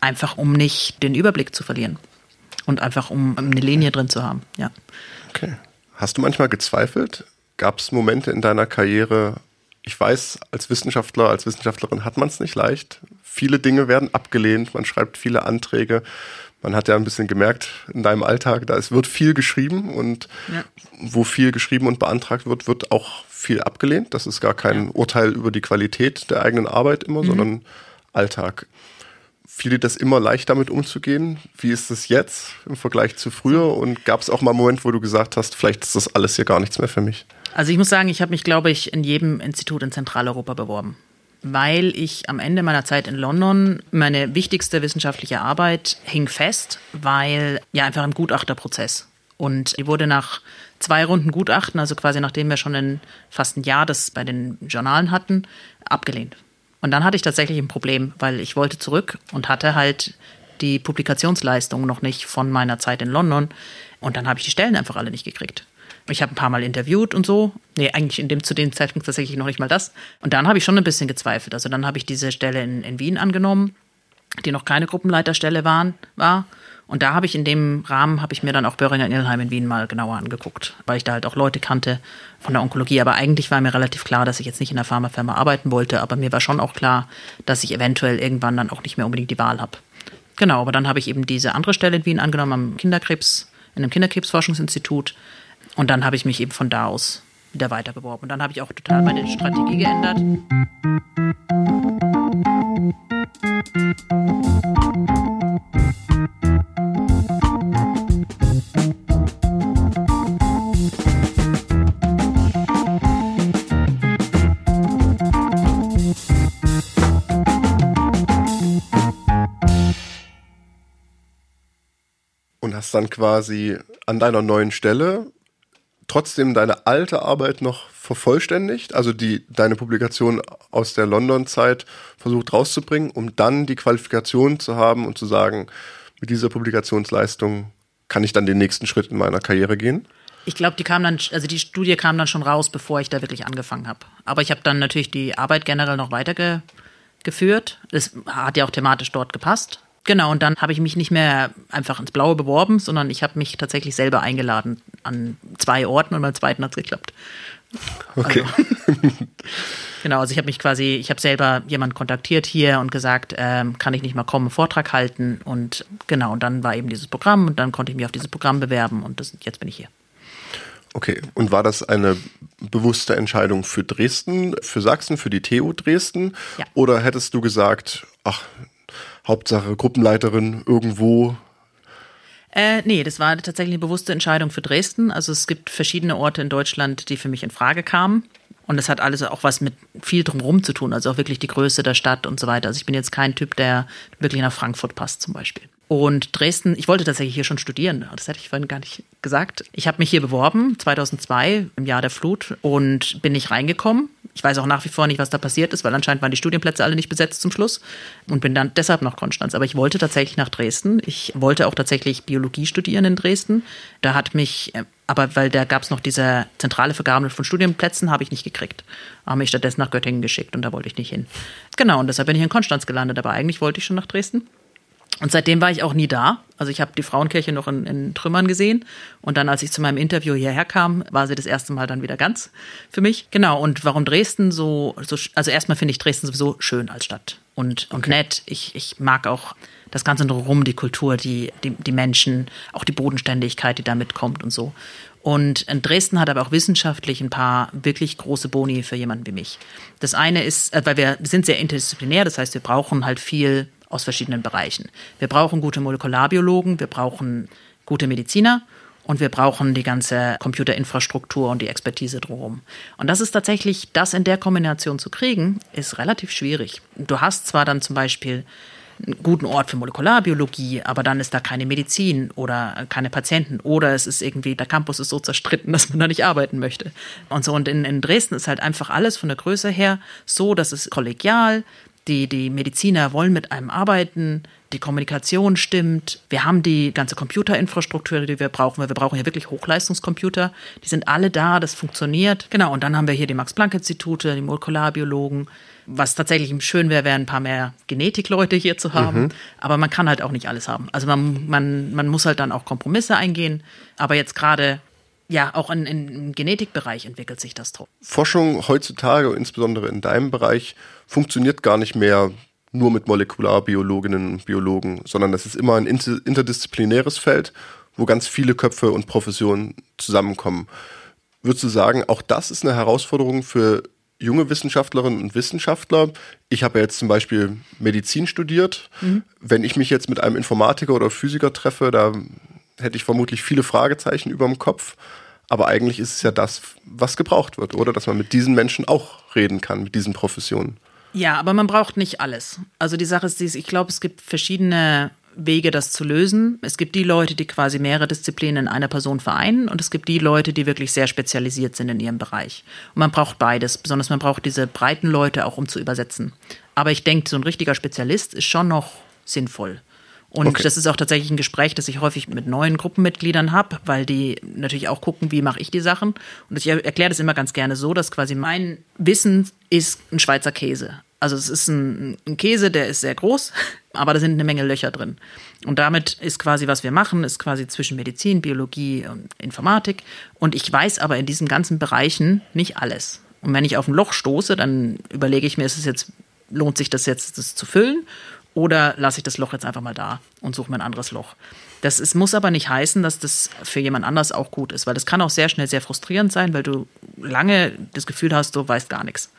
einfach um nicht den Überblick zu verlieren und einfach um eine Linie drin zu haben. Ja. Okay. Hast du manchmal gezweifelt? Gab es Momente in deiner Karriere, ich weiß, als Wissenschaftler, als Wissenschaftlerin hat man es nicht leicht. Viele Dinge werden abgelehnt, man schreibt viele Anträge. Man hat ja ein bisschen gemerkt in deinem Alltag, da es wird viel geschrieben und ja. wo viel geschrieben und beantragt wird, wird auch viel abgelehnt. Das ist gar kein ja. Urteil über die Qualität der eigenen Arbeit immer, mhm. sondern Alltag. Fiel dir das immer leicht damit umzugehen? Wie ist es jetzt im Vergleich zu früher? Und gab es auch mal einen Moment, wo du gesagt hast, vielleicht ist das alles hier gar nichts mehr für mich? Also ich muss sagen, ich habe mich, glaube ich, in jedem Institut in Zentraleuropa beworben, weil ich am Ende meiner Zeit in London meine wichtigste wissenschaftliche Arbeit hing fest, weil ja einfach im Gutachterprozess. Und die wurde nach zwei Runden Gutachten, also quasi nachdem wir schon in fast ein Jahr das bei den Journalen hatten, abgelehnt. Und dann hatte ich tatsächlich ein Problem, weil ich wollte zurück und hatte halt die Publikationsleistung noch nicht von meiner Zeit in London. Und dann habe ich die Stellen einfach alle nicht gekriegt. Ich habe ein paar Mal interviewt und so. Nee, eigentlich in dem, zu dem Zeitpunkt tatsächlich noch nicht mal das. Und dann habe ich schon ein bisschen gezweifelt. Also dann habe ich diese Stelle in, in Wien angenommen, die noch keine Gruppenleiterstelle waren, war. Und da habe ich in dem Rahmen, habe ich mir dann auch Böhringer Ingelheim in Wien mal genauer angeguckt, weil ich da halt auch Leute kannte von der Onkologie. Aber eigentlich war mir relativ klar, dass ich jetzt nicht in einer Pharmafirma arbeiten wollte. Aber mir war schon auch klar, dass ich eventuell irgendwann dann auch nicht mehr unbedingt die Wahl habe. Genau, aber dann habe ich eben diese andere Stelle in Wien angenommen am Kinderkrebs, in einem Kinderkrebsforschungsinstitut. Und dann habe ich mich eben von da aus wieder weiter beworben. Und dann habe ich auch total meine Strategie geändert. Hast dann quasi an deiner neuen Stelle trotzdem deine alte Arbeit noch vervollständigt, also die deine Publikation aus der London-Zeit versucht rauszubringen, um dann die Qualifikation zu haben und zu sagen, mit dieser Publikationsleistung kann ich dann den nächsten Schritt in meiner Karriere gehen? Ich glaube, die kam dann, also die Studie kam dann schon raus, bevor ich da wirklich angefangen habe. Aber ich habe dann natürlich die Arbeit generell noch weitergeführt. Es hat ja auch thematisch dort gepasst. Genau, und dann habe ich mich nicht mehr einfach ins Blaue beworben, sondern ich habe mich tatsächlich selber eingeladen an zwei Orten und beim zweiten hat es geklappt. Okay. Also, genau, also ich habe mich quasi, ich habe selber jemanden kontaktiert hier und gesagt, ähm, kann ich nicht mal kommen, einen Vortrag halten und genau, und dann war eben dieses Programm und dann konnte ich mich auf dieses Programm bewerben und das, jetzt bin ich hier. Okay, und war das eine bewusste Entscheidung für Dresden, für Sachsen, für die TU Dresden? Ja. Oder hättest du gesagt, ach, Hauptsache Gruppenleiterin irgendwo. Äh, nee, das war tatsächlich eine bewusste Entscheidung für Dresden. Also es gibt verschiedene Orte in Deutschland, die für mich in Frage kamen. Und das hat alles auch was mit viel drumherum zu tun, also auch wirklich die Größe der Stadt und so weiter. Also ich bin jetzt kein Typ, der wirklich nach Frankfurt passt zum Beispiel. Und Dresden, ich wollte tatsächlich hier schon studieren, das hätte ich vorhin gar nicht gesagt. Ich habe mich hier beworben, 2002, im Jahr der Flut, und bin nicht reingekommen. Ich weiß auch nach wie vor nicht, was da passiert ist, weil anscheinend waren die Studienplätze alle nicht besetzt zum Schluss und bin dann deshalb nach Konstanz. Aber ich wollte tatsächlich nach Dresden. Ich wollte auch tatsächlich Biologie studieren in Dresden. Da hat mich äh, aber weil da gab es noch diese zentrale Vergabe von Studienplätzen, habe ich nicht gekriegt. Haben mich stattdessen nach Göttingen geschickt und da wollte ich nicht hin. Genau, und deshalb bin ich in Konstanz gelandet, aber eigentlich wollte ich schon nach Dresden. Und seitdem war ich auch nie da. Also ich habe die Frauenkirche noch in, in, Trümmern gesehen. Und dann, als ich zu meinem Interview hierher kam, war sie das erste Mal dann wieder ganz für mich. Genau. Und warum Dresden so, so also erstmal finde ich Dresden sowieso schön als Stadt und, und okay. nett. Ich, ich mag auch das Ganze drumherum, die Kultur, die, die, die Menschen, auch die Bodenständigkeit, die da mitkommt und so. Und Dresden hat aber auch wissenschaftlich ein paar wirklich große Boni für jemanden wie mich. Das eine ist, äh, weil wir sind sehr interdisziplinär, das heißt, wir brauchen halt viel aus verschiedenen Bereichen. Wir brauchen gute Molekularbiologen, wir brauchen gute Mediziner und wir brauchen die ganze Computerinfrastruktur und die Expertise drumherum. Und das ist tatsächlich, das in der Kombination zu kriegen, ist relativ schwierig. Du hast zwar dann zum Beispiel einen guten Ort für Molekularbiologie, aber dann ist da keine Medizin oder keine Patienten oder es ist irgendwie, der Campus ist so zerstritten, dass man da nicht arbeiten möchte. Und so, und in, in Dresden ist halt einfach alles von der Größe her so, dass es kollegial, die, die Mediziner wollen mit einem arbeiten, die Kommunikation stimmt, wir haben die ganze Computerinfrastruktur, die wir brauchen, weil wir brauchen ja wirklich Hochleistungscomputer, die sind alle da, das funktioniert. Genau, und dann haben wir hier die Max-Planck-Institute, die Molekularbiologen, was tatsächlich schön wäre, wäre ein paar mehr Genetikleute hier zu haben. Mhm. Aber man kann halt auch nicht alles haben. Also man, man, man muss halt dann auch Kompromisse eingehen. Aber jetzt gerade ja, auch in, in, im Genetikbereich entwickelt sich das drauf. Forschung heutzutage, insbesondere in deinem Bereich, funktioniert gar nicht mehr nur mit Molekularbiologinnen und Biologen, sondern das ist immer ein interdisziplinäres Feld, wo ganz viele Köpfe und Professionen zusammenkommen. Würdest du sagen, auch das ist eine Herausforderung für junge Wissenschaftlerinnen und Wissenschaftler? Ich habe ja jetzt zum Beispiel Medizin studiert. Mhm. Wenn ich mich jetzt mit einem Informatiker oder Physiker treffe, da hätte ich vermutlich viele Fragezeichen über dem Kopf. Aber eigentlich ist es ja das, was gebraucht wird, oder? Dass man mit diesen Menschen auch reden kann, mit diesen Professionen. Ja, aber man braucht nicht alles. Also die Sache ist, ich glaube, es gibt verschiedene Wege, das zu lösen. Es gibt die Leute, die quasi mehrere Disziplinen in einer Person vereinen und es gibt die Leute, die wirklich sehr spezialisiert sind in ihrem Bereich. Und man braucht beides, besonders man braucht diese breiten Leute auch, um zu übersetzen. Aber ich denke, so ein richtiger Spezialist ist schon noch sinnvoll. Und okay. das ist auch tatsächlich ein Gespräch, das ich häufig mit neuen Gruppenmitgliedern habe, weil die natürlich auch gucken, wie mache ich die Sachen. Und ich erkläre das immer ganz gerne so, dass quasi mein Wissen ist ein Schweizer Käse. Also es ist ein, ein, Käse, der ist sehr groß, aber da sind eine Menge Löcher drin. Und damit ist quasi, was wir machen, ist quasi zwischen Medizin, Biologie und Informatik. Und ich weiß aber in diesen ganzen Bereichen nicht alles. Und wenn ich auf ein Loch stoße, dann überlege ich mir, ist es jetzt, lohnt sich das jetzt, das zu füllen? Oder lasse ich das Loch jetzt einfach mal da und suche mir ein anderes Loch. Das ist, muss aber nicht heißen, dass das für jemand anders auch gut ist, weil das kann auch sehr schnell sehr frustrierend sein, weil du lange das Gefühl hast, du weißt gar nichts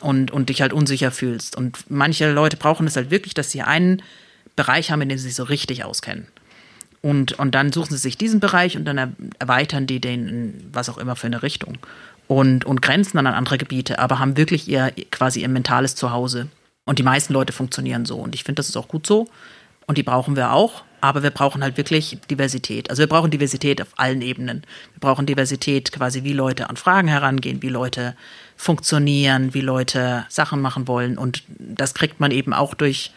und, und dich halt unsicher fühlst. Und manche Leute brauchen es halt wirklich, dass sie einen Bereich haben, in dem sie sich so richtig auskennen. Und, und dann suchen sie sich diesen Bereich und dann erweitern die den was auch immer für eine Richtung. Und, und grenzen dann an andere Gebiete, aber haben wirklich ihr quasi ihr mentales Zuhause. Und die meisten Leute funktionieren so. Und ich finde, das ist auch gut so. Und die brauchen wir auch. Aber wir brauchen halt wirklich Diversität. Also wir brauchen Diversität auf allen Ebenen. Wir brauchen Diversität quasi, wie Leute an Fragen herangehen, wie Leute funktionieren, wie Leute Sachen machen wollen. Und das kriegt man eben auch durch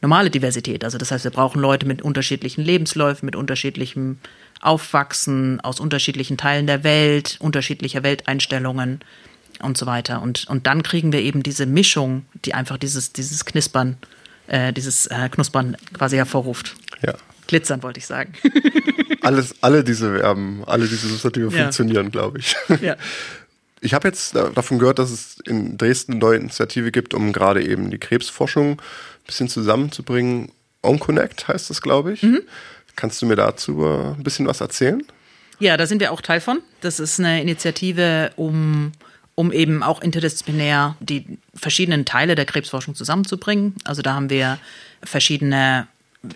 normale Diversität. Also das heißt, wir brauchen Leute mit unterschiedlichen Lebensläufen, mit unterschiedlichem aufwachsen aus unterschiedlichen Teilen der Welt, unterschiedlicher Welteinstellungen und so weiter. Und, und dann kriegen wir eben diese Mischung, die einfach dieses, dieses Knispern, äh, dieses äh, Knuspern quasi hervorruft. Ja. Glitzern wollte ich sagen. Alles, alle diese Verben, alle diese Substantive Ja. funktionieren, glaube ich. ja. Ich habe jetzt da- davon gehört, dass es in Dresden eine neue Initiative gibt, um gerade eben die Krebsforschung ein bisschen zusammenzubringen. OnConnect heißt das, glaube ich. Mhm. Kannst du mir dazu ein bisschen was erzählen? Ja, da sind wir auch Teil von. Das ist eine Initiative, um, um eben auch interdisziplinär die verschiedenen Teile der Krebsforschung zusammenzubringen. Also da haben wir verschiedene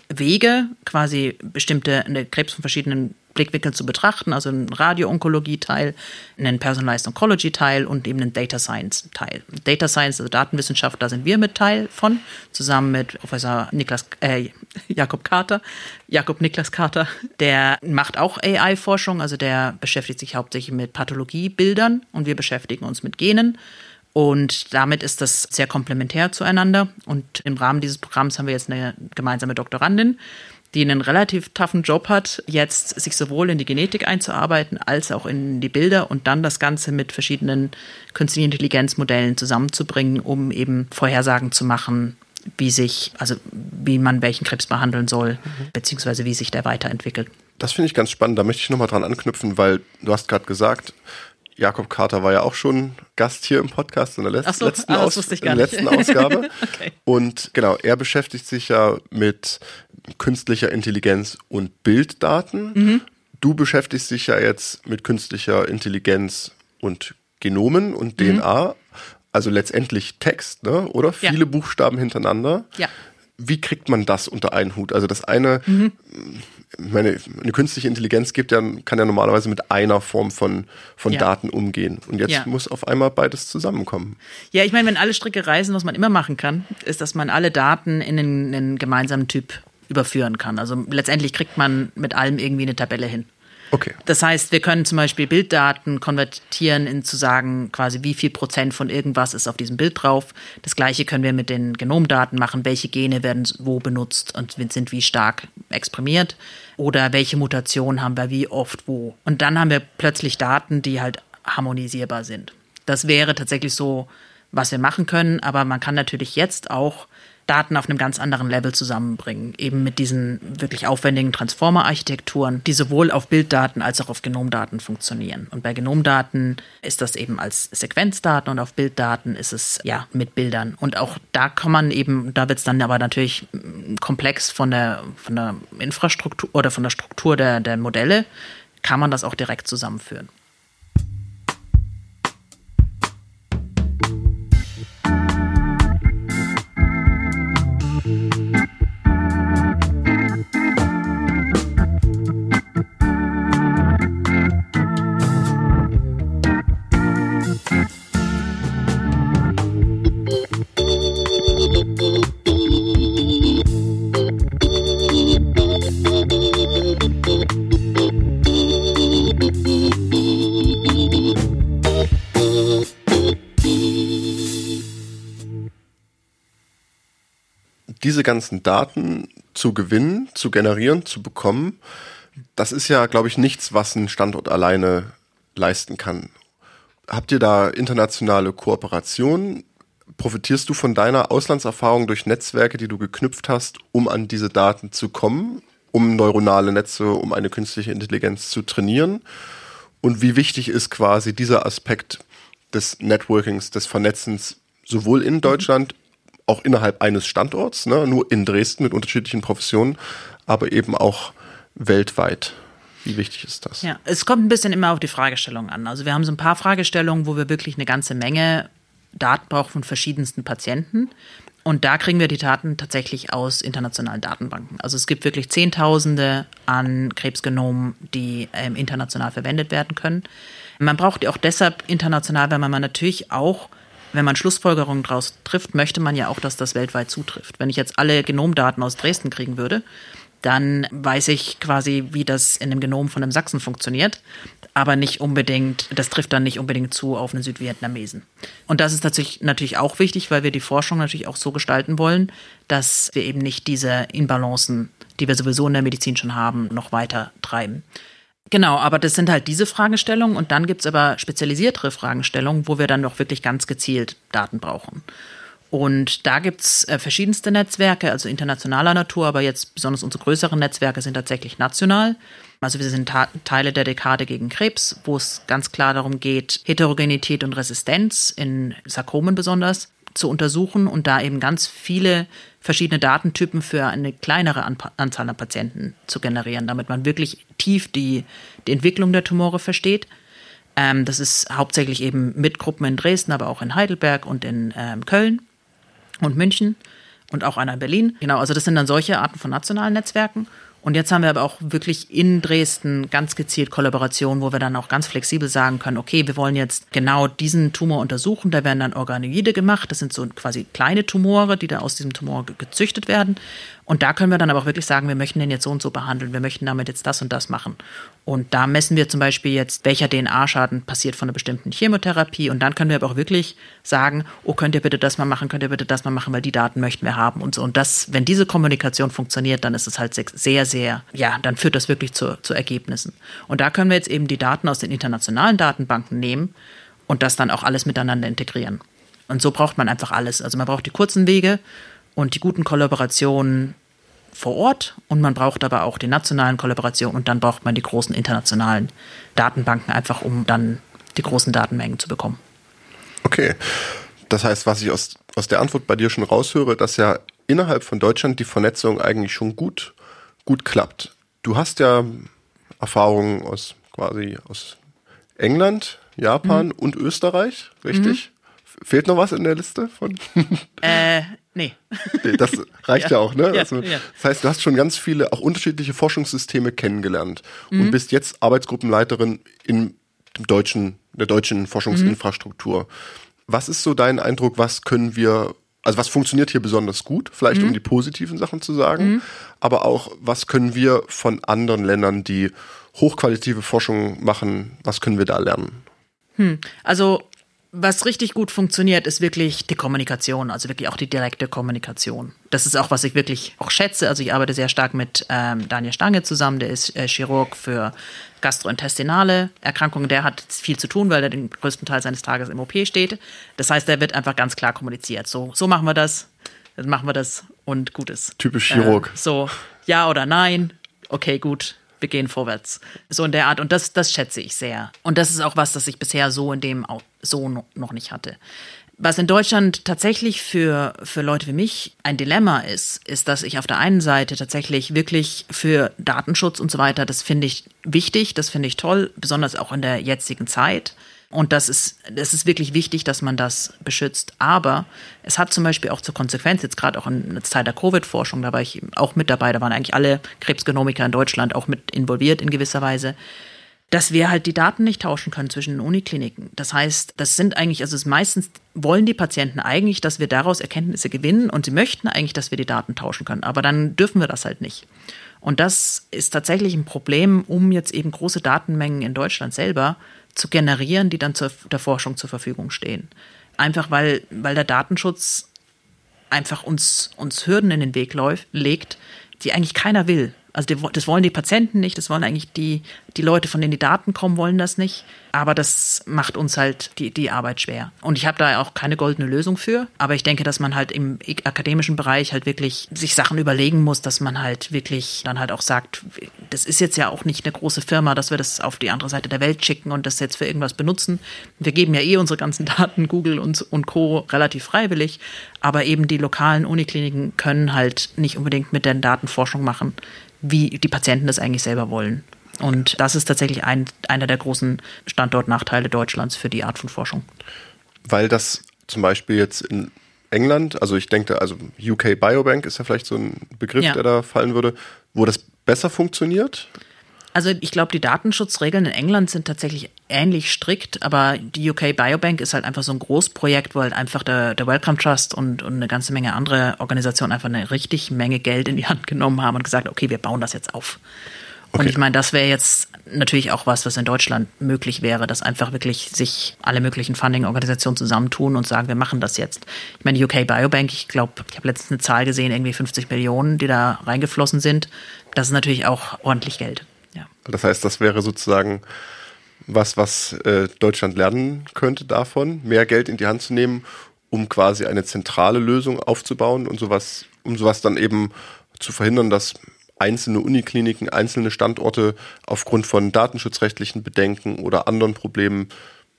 Wege, quasi bestimmte Krebs von verschiedenen Blickwinkeln zu betrachten, also einen Radio-Onkologie-Teil, einen Personalized Oncology-Teil und eben einen Data Science-Teil. Data Science, also Datenwissenschaft, da sind wir mit Teil von, zusammen mit Professor Niklas, äh, Jakob Carter, Jakob Niklas Carter, der macht auch AI-Forschung, also der beschäftigt sich hauptsächlich mit Pathologiebildern und wir beschäftigen uns mit Genen. Und damit ist das sehr komplementär zueinander. Und im Rahmen dieses Programms haben wir jetzt eine gemeinsame Doktorandin, die einen relativ toughen Job hat, jetzt sich sowohl in die Genetik einzuarbeiten als auch in die Bilder und dann das Ganze mit verschiedenen künstlichen Intelligenzmodellen zusammenzubringen, um eben Vorhersagen zu machen, wie sich, also wie man welchen Krebs behandeln soll, beziehungsweise wie sich der weiterentwickelt. Das finde ich ganz spannend. Da möchte ich nochmal dran anknüpfen, weil du hast gerade gesagt, Jakob Carter war ja auch schon Gast hier im Podcast in der letz so, letzten, ah, Aus in der letzten Ausgabe. Okay. Und genau, er beschäftigt sich ja mit künstlicher Intelligenz und Bilddaten. Mhm. Du beschäftigst dich ja jetzt mit künstlicher Intelligenz und Genomen Mhm. und DNA. Also letztendlich Text, ne? oder? Ja. Viele Buchstaben hintereinander. Ja. Wie kriegt man das unter einen Hut? Also das eine, Mhm. Ich meine, eine künstliche Intelligenz gibt ja, kann ja normalerweise mit einer Form von, von Ja. Daten umgehen. Und jetzt Ja. muss auf einmal beides zusammenkommen. Ja, ich meine, wenn alle Stricke reißen, was man immer machen kann, ist, dass man alle Daten in einen, einen gemeinsamen Typ überführen kann. Also letztendlich kriegt man mit allem irgendwie eine Tabelle hin. Okay. Das heißt, wir können zum Beispiel Bilddaten konvertieren in zu sagen, quasi wie viel Prozent von irgendwas ist auf diesem Bild drauf. Das gleiche können wir mit den Genomdaten machen. Welche Gene werden wo benutzt und sind wie stark exprimiert? Oder welche Mutationen haben wir wie oft wo? Und dann haben wir plötzlich Daten, die halt harmonisierbar sind. Das wäre tatsächlich so, was wir machen können. Aber man kann natürlich jetzt auch Daten auf einem ganz anderen Level zusammenbringen. Eben mit diesen wirklich aufwendigen Transformer-Architekturen, die sowohl auf Bilddaten als auch auf Genomdaten funktionieren. Und bei Genomdaten ist das eben als Sequenzdaten und auf Bilddaten ist es ja mit Bildern. Und auch da kann man eben, da wird es dann aber natürlich komplex von der, von der Infrastruktur oder von der Struktur der, der Modelle, kann man das auch direkt zusammenführen. Diese ganzen Daten zu gewinnen, zu generieren, zu bekommen, das ist ja, glaube ich, nichts, was ein Standort alleine leisten kann. Habt ihr da internationale Kooperationen? Profitierst du von deiner Auslandserfahrung durch Netzwerke, die du geknüpft hast, um an diese Daten zu kommen, um neuronale Netze, um eine künstliche Intelligenz zu trainieren? Und wie wichtig ist quasi dieser Aspekt des Networkings, des Vernetzens, sowohl in Deutschland, auch innerhalb eines Standorts, ne, nur in Dresden mit unterschiedlichen Professionen, aber eben auch weltweit. Wie wichtig ist das? Ja, es kommt ein bisschen immer auf die Fragestellung an. Also wir haben so ein paar Fragestellungen, wo wir wirklich eine ganze Menge Daten brauchen von verschiedensten Patienten. Und da kriegen wir die Daten tatsächlich aus internationalen Datenbanken. Also es gibt wirklich Zehntausende an Krebsgenomen, die ähm, international verwendet werden können. Man braucht die auch deshalb international, weil man natürlich auch, wenn man Schlussfolgerungen daraus trifft, möchte man ja auch, dass das weltweit zutrifft. Wenn ich jetzt alle Genomdaten aus Dresden kriegen würde, dann weiß ich quasi, wie das in dem Genom von einem Sachsen funktioniert, aber nicht unbedingt, das trifft dann nicht unbedingt zu auf einen Südvietnamesen. Und das ist natürlich, natürlich auch wichtig, weil wir die Forschung natürlich auch so gestalten wollen, dass wir eben nicht diese Inbalancen, die wir sowieso in der Medizin schon haben, noch weiter treiben. Genau, aber das sind halt diese Fragestellungen und dann gibt's aber spezialisiertere Fragestellungen, wo wir dann doch wirklich ganz gezielt Daten brauchen. Und da gibt's äh, verschiedenste Netzwerke, also internationaler Natur, aber jetzt besonders unsere größeren Netzwerke sind tatsächlich national. Also wir sind Teile der Dekade gegen Krebs, wo es ganz klar darum geht, Heterogenität und Resistenz in Sarkomen besonders zu untersuchen und da eben ganz viele verschiedene Datentypen für eine kleinere Anzahl an Patienten zu generieren, damit man wirklich tief die, die Entwicklung der Tumore versteht. Ähm, das ist hauptsächlich eben mit Gruppen in Dresden, aber auch in Heidelberg und in ähm, Köln und München und auch einer in Berlin. Genau, also das sind dann solche Arten von nationalen Netzwerken. Und jetzt haben wir aber auch wirklich in Dresden ganz gezielt Kollaborationen, wo wir dann auch ganz flexibel sagen können, okay, wir wollen jetzt genau diesen Tumor untersuchen. Da werden dann Organoide gemacht. Das sind so quasi kleine Tumore, die da aus diesem Tumor gezüchtet werden. Und da können wir dann aber auch wirklich sagen, wir möchten den jetzt so und so behandeln, wir möchten damit jetzt das und das machen. Und da messen wir zum Beispiel jetzt, welcher DNA-Schaden passiert von einer bestimmten Chemotherapie. Und dann können wir aber auch wirklich sagen, oh, könnt ihr bitte das mal machen, könnt ihr bitte das mal machen, weil die Daten möchten wir haben und so. Und das, wenn diese Kommunikation funktioniert, dann ist es halt sehr, sehr, ja, dann führt das wirklich zu, zu Ergebnissen. Und da können wir jetzt eben die Daten aus den internationalen Datenbanken nehmen und das dann auch alles miteinander integrieren. Und so braucht man einfach alles. Also man braucht die kurzen Wege und die guten Kollaborationen vor Ort und man braucht aber auch die nationalen Kollaborationen und dann braucht man die großen internationalen Datenbanken einfach, um dann die großen Datenmengen zu bekommen. Okay. Das heißt, was ich aus, aus der Antwort bei dir schon raushöre, dass ja innerhalb von Deutschland die Vernetzung eigentlich schon gut, gut klappt. Du hast ja Erfahrungen aus quasi aus England, Japan mhm. und Österreich, richtig? Mhm. Fehlt noch was in der Liste von? Äh, Nee. Das reicht ja, ja auch, ne? Ja, also, ja. Das heißt, du hast schon ganz viele, auch unterschiedliche Forschungssysteme kennengelernt mhm. und bist jetzt Arbeitsgruppenleiterin in dem deutschen, der deutschen Forschungsinfrastruktur. Mhm. Was ist so dein Eindruck, was können wir, also was funktioniert hier besonders gut, vielleicht mhm. um die positiven Sachen zu sagen, mhm. aber auch, was können wir von anderen Ländern, die hochqualitative Forschung machen, was können wir da lernen? Hm. Also was richtig gut funktioniert, ist wirklich die Kommunikation, also wirklich auch die direkte Kommunikation. Das ist auch, was ich wirklich auch schätze. Also ich arbeite sehr stark mit ähm, Daniel Stange zusammen, der ist äh, Chirurg für gastrointestinale Erkrankungen. Der hat viel zu tun, weil er den größten Teil seines Tages im OP steht. Das heißt, der wird einfach ganz klar kommuniziert. So, so machen wir das, dann machen wir das und gut ist. Typisch Chirurg. Äh, so, ja oder nein, okay, gut, wir gehen vorwärts. So in der Art. Und das, das schätze ich sehr. Und das ist auch was, das ich bisher so in dem so noch nicht hatte. Was in Deutschland tatsächlich für, für Leute wie mich ein Dilemma ist, ist, dass ich auf der einen Seite tatsächlich wirklich für Datenschutz und so weiter, das finde ich wichtig, das finde ich toll, besonders auch in der jetzigen Zeit. Und das ist, das ist wirklich wichtig, dass man das beschützt. Aber es hat zum Beispiel auch zur Konsequenz, jetzt gerade auch in der Zeit der Covid-Forschung, da war ich auch mit dabei, da waren eigentlich alle Krebsgenomiker in Deutschland auch mit involviert in gewisser Weise, dass wir halt die Daten nicht tauschen können zwischen den Unikliniken. Das heißt, das sind eigentlich, also meistens wollen die Patienten eigentlich, dass wir daraus Erkenntnisse gewinnen und sie möchten eigentlich, dass wir die Daten tauschen können. Aber dann dürfen wir das halt nicht. Und das ist tatsächlich ein Problem, um jetzt eben große Datenmengen in Deutschland selber zu generieren, die dann zur, der Forschung zur Verfügung stehen. Einfach weil, weil der Datenschutz einfach uns, uns Hürden in den Weg läuft, legt, die eigentlich keiner will. Also die, das wollen die Patienten nicht, das wollen eigentlich die, die Leute, von denen die Daten kommen, wollen das nicht. Aber das macht uns halt die, die Arbeit schwer. Und ich habe da auch keine goldene Lösung für. Aber ich denke, dass man halt im akademischen Bereich halt wirklich sich Sachen überlegen muss, dass man halt wirklich dann halt auch sagt, das ist jetzt ja auch nicht eine große Firma, dass wir das auf die andere Seite der Welt schicken und das jetzt für irgendwas benutzen. Wir geben ja eh unsere ganzen Daten, Google und, und Co. relativ freiwillig. Aber eben die lokalen Unikliniken können halt nicht unbedingt mit der Datenforschung machen, wie die Patienten das eigentlich selber wollen. Und das ist tatsächlich ein, einer der großen Standortnachteile Deutschlands für die Art von Forschung. Weil das zum Beispiel jetzt in England, also ich denke, also UK Biobank ist ja vielleicht so ein Begriff, ja. der da fallen würde, wo das besser funktioniert? Also ich glaube, die Datenschutzregeln in England sind tatsächlich ähnlich strikt, aber die UK Biobank ist halt einfach so ein Großprojekt, wo halt einfach der, der Wellcome Trust und, und eine ganze Menge andere Organisationen einfach eine richtig Menge Geld in die Hand genommen haben und gesagt, okay, wir bauen das jetzt auf. Okay. Und ich meine, das wäre jetzt natürlich auch was, was in Deutschland möglich wäre, dass einfach wirklich sich alle möglichen Funding-Organisationen zusammentun und sagen, wir machen das jetzt. Ich meine, die UK Biobank, ich glaube, ich habe letztens eine Zahl gesehen, irgendwie 50 Millionen, die da reingeflossen sind. Das ist natürlich auch ordentlich Geld. Das heißt, das wäre sozusagen was, was äh, Deutschland lernen könnte davon, mehr Geld in die Hand zu nehmen, um quasi eine zentrale Lösung aufzubauen und sowas, um sowas dann eben zu verhindern, dass einzelne Unikliniken, einzelne Standorte aufgrund von datenschutzrechtlichen Bedenken oder anderen Problemen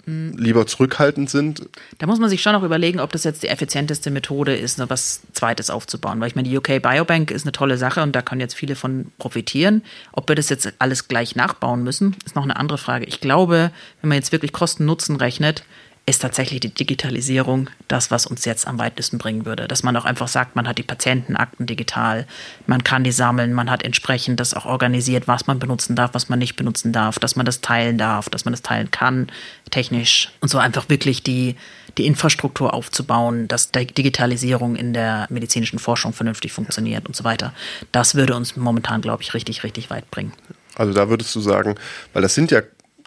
lieber zurückhaltend sind. Da muss man sich schon auch überlegen, ob das jetzt die effizienteste Methode ist, ne, was Zweites aufzubauen. Weil ich meine, die UK Biobank ist eine tolle Sache und da können jetzt viele von profitieren. Ob wir das jetzt alles gleich nachbauen müssen, ist noch eine andere Frage. Ich glaube, wenn man jetzt wirklich Kosten-Nutzen rechnet, ist tatsächlich die Digitalisierung das, was uns jetzt am weitesten bringen würde. Dass man auch einfach sagt, man hat die Patientenakten digital, man kann die sammeln, man hat entsprechend das auch organisiert, was man benutzen darf, was man nicht benutzen darf, dass man das teilen darf, dass man das teilen kann, technisch und so einfach wirklich die, die Infrastruktur aufzubauen, dass die Digitalisierung in der medizinischen Forschung vernünftig funktioniert und so weiter. Das würde uns momentan, glaube ich, richtig, richtig weit bringen. Also da würdest du sagen, weil das sind ja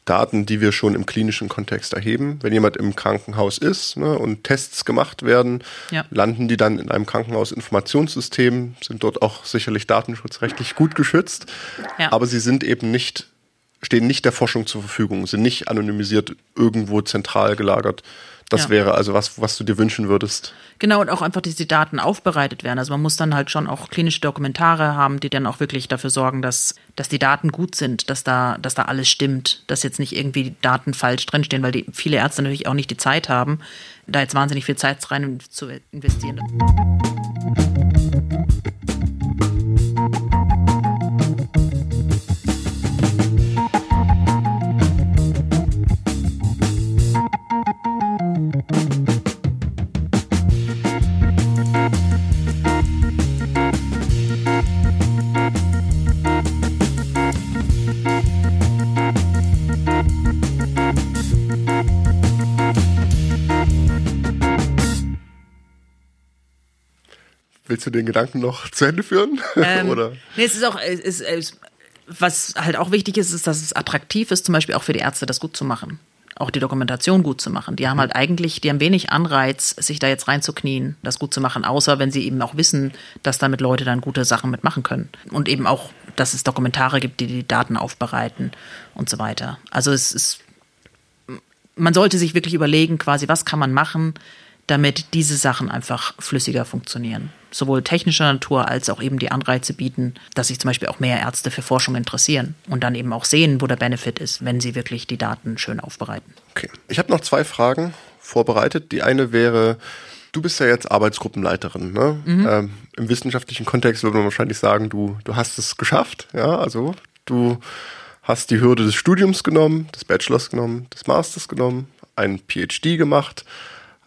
Daten, die wir schon im klinischen Kontext erheben. Wenn jemand im Krankenhaus ist ne, und Tests gemacht werden, ja. landen die dann in einem Krankenhausinformationssystem, sind dort auch sicherlich datenschutzrechtlich gut geschützt, ja. aber sie sind eben nicht, stehen nicht der Forschung zur Verfügung, sind nicht anonymisiert irgendwo zentral gelagert. Das ja. wäre also was, was du dir wünschen würdest. Genau, und auch einfach, dass die Daten aufbereitet werden. Also man muss dann halt schon auch klinische Dokumentare haben, die dann auch wirklich dafür sorgen, dass, dass die Daten gut sind, dass da, dass da alles stimmt, dass jetzt nicht irgendwie Daten falsch drinstehen, weil die, viele Ärzte natürlich auch nicht die Zeit haben, da jetzt wahnsinnig viel Zeit rein zu investieren. Willst du den Gedanken noch zu Ende führen? Ähm, Oder? Nee, es ist auch, es ist, es, was halt auch wichtig ist, ist, dass es attraktiv ist, zum Beispiel auch für die Ärzte, das gut zu machen. Auch die Dokumentation gut zu machen. Die haben halt eigentlich, die haben wenig Anreiz, sich da jetzt reinzuknien, das gut zu machen, außer wenn sie eben auch wissen, dass damit Leute dann gute Sachen mitmachen können. Und eben auch, dass es Dokumentare gibt, die die Daten aufbereiten und so weiter. Also es ist, man sollte sich wirklich überlegen, quasi, was kann man machen, damit diese Sachen einfach flüssiger funktionieren. Sowohl technischer Natur als auch eben die Anreize bieten, dass sich zum Beispiel auch mehr Ärzte für Forschung interessieren und dann eben auch sehen, wo der Benefit ist, wenn sie wirklich die Daten schön aufbereiten. Okay. Ich habe noch zwei Fragen vorbereitet. Die eine wäre, du bist ja jetzt Arbeitsgruppenleiterin. Ne? Mhm. Ähm, Im wissenschaftlichen Kontext würde man wahrscheinlich sagen, du, du hast es geschafft. Ja, also du hast die Hürde des Studiums genommen, des Bachelors genommen, des Masters genommen, einen PhD gemacht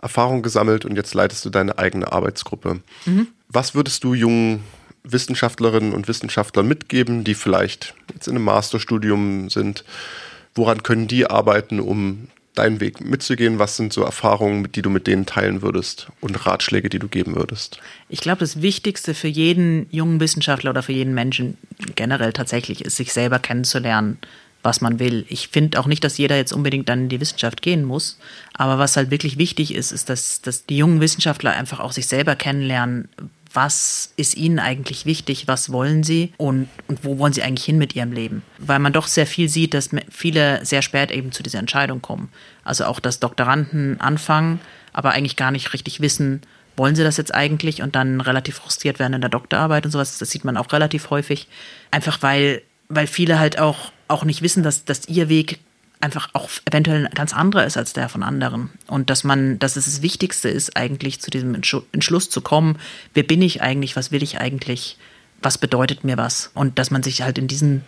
Erfahrung gesammelt und jetzt leitest du deine eigene Arbeitsgruppe. Mhm. Was würdest du jungen Wissenschaftlerinnen und Wissenschaftlern mitgeben, die vielleicht jetzt in einem Masterstudium sind? Woran können die arbeiten, um deinen Weg mitzugehen? Was sind so Erfahrungen, die du mit denen teilen würdest und Ratschläge, die du geben würdest? Ich glaube, das Wichtigste für jeden jungen Wissenschaftler oder für jeden Menschen generell tatsächlich ist, sich selber kennenzulernen was man will. Ich finde auch nicht, dass jeder jetzt unbedingt dann in die Wissenschaft gehen muss. Aber was halt wirklich wichtig ist, ist, dass, dass die jungen Wissenschaftler einfach auch sich selber kennenlernen. Was ist ihnen eigentlich wichtig? Was wollen sie? Und, und wo wollen sie eigentlich hin mit ihrem Leben? Weil man doch sehr viel sieht, dass viele sehr spät eben zu dieser Entscheidung kommen. Also auch, dass Doktoranden anfangen, aber eigentlich gar nicht richtig wissen, wollen sie das jetzt eigentlich und dann relativ frustriert werden in der Doktorarbeit und sowas. Das sieht man auch relativ häufig. Einfach weil, weil viele halt auch auch nicht wissen, dass, dass ihr Weg einfach auch eventuell ein ganz anderer ist als der von anderen. Und dass man, dass es das Wichtigste ist, eigentlich zu diesem Entschluss zu kommen, wer bin ich eigentlich, was will ich eigentlich, was bedeutet mir was? Und dass man sich halt in diesen,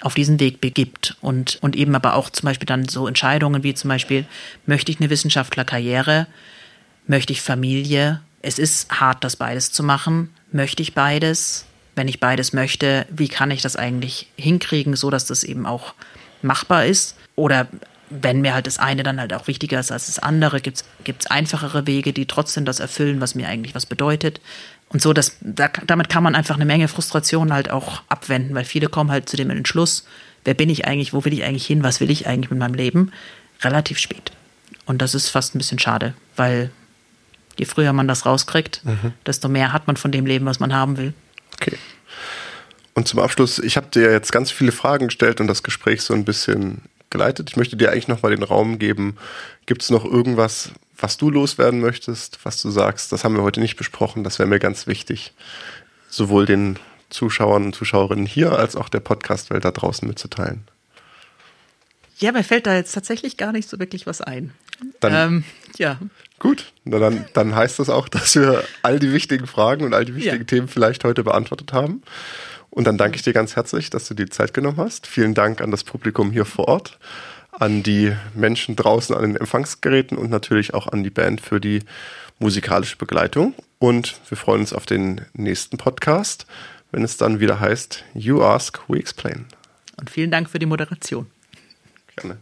auf diesen Weg begibt und, und eben aber auch zum Beispiel dann so Entscheidungen wie zum Beispiel, möchte ich eine Wissenschaftlerkarriere, möchte ich Familie? Es ist hart, das beides zu machen. Möchte ich beides? Wenn ich beides möchte, wie kann ich das eigentlich hinkriegen, so dass das eben auch machbar ist? Oder wenn mir halt das eine dann halt auch wichtiger ist als das andere, gibt es einfachere Wege, die trotzdem das erfüllen, was mir eigentlich was bedeutet. Und so, dass, da, damit kann man einfach eine Menge Frustration halt auch abwenden, weil viele kommen halt zu dem Entschluss, wer bin ich eigentlich, wo will ich eigentlich hin, was will ich eigentlich mit meinem Leben, relativ spät. Und das ist fast ein bisschen schade, weil je früher man das rauskriegt, mhm. desto mehr hat man von dem Leben, was man haben will. Okay. Und zum Abschluss, ich habe dir jetzt ganz viele Fragen gestellt und das Gespräch so ein bisschen geleitet. Ich möchte dir eigentlich noch mal den Raum geben. Gibt es noch irgendwas, was du loswerden möchtest, was du sagst? Das haben wir heute nicht besprochen. Das wäre mir ganz wichtig, sowohl den Zuschauern und Zuschauerinnen hier als auch der Podcastwelt da draußen mitzuteilen. Ja, mir fällt da jetzt tatsächlich gar nicht so wirklich was ein. Dann, ähm, ja. Gut, na dann, dann heißt das auch, dass wir all die wichtigen Fragen und all die wichtigen ja. Themen vielleicht heute beantwortet haben. Und dann danke ich dir ganz herzlich, dass du die Zeit genommen hast. Vielen Dank an das Publikum hier vor Ort, an die Menschen draußen an den Empfangsgeräten und natürlich auch an die Band für die musikalische Begleitung. Und wir freuen uns auf den nächsten Podcast, wenn es dann wieder heißt You Ask, We Explain. Und vielen Dank für die Moderation. Gerne.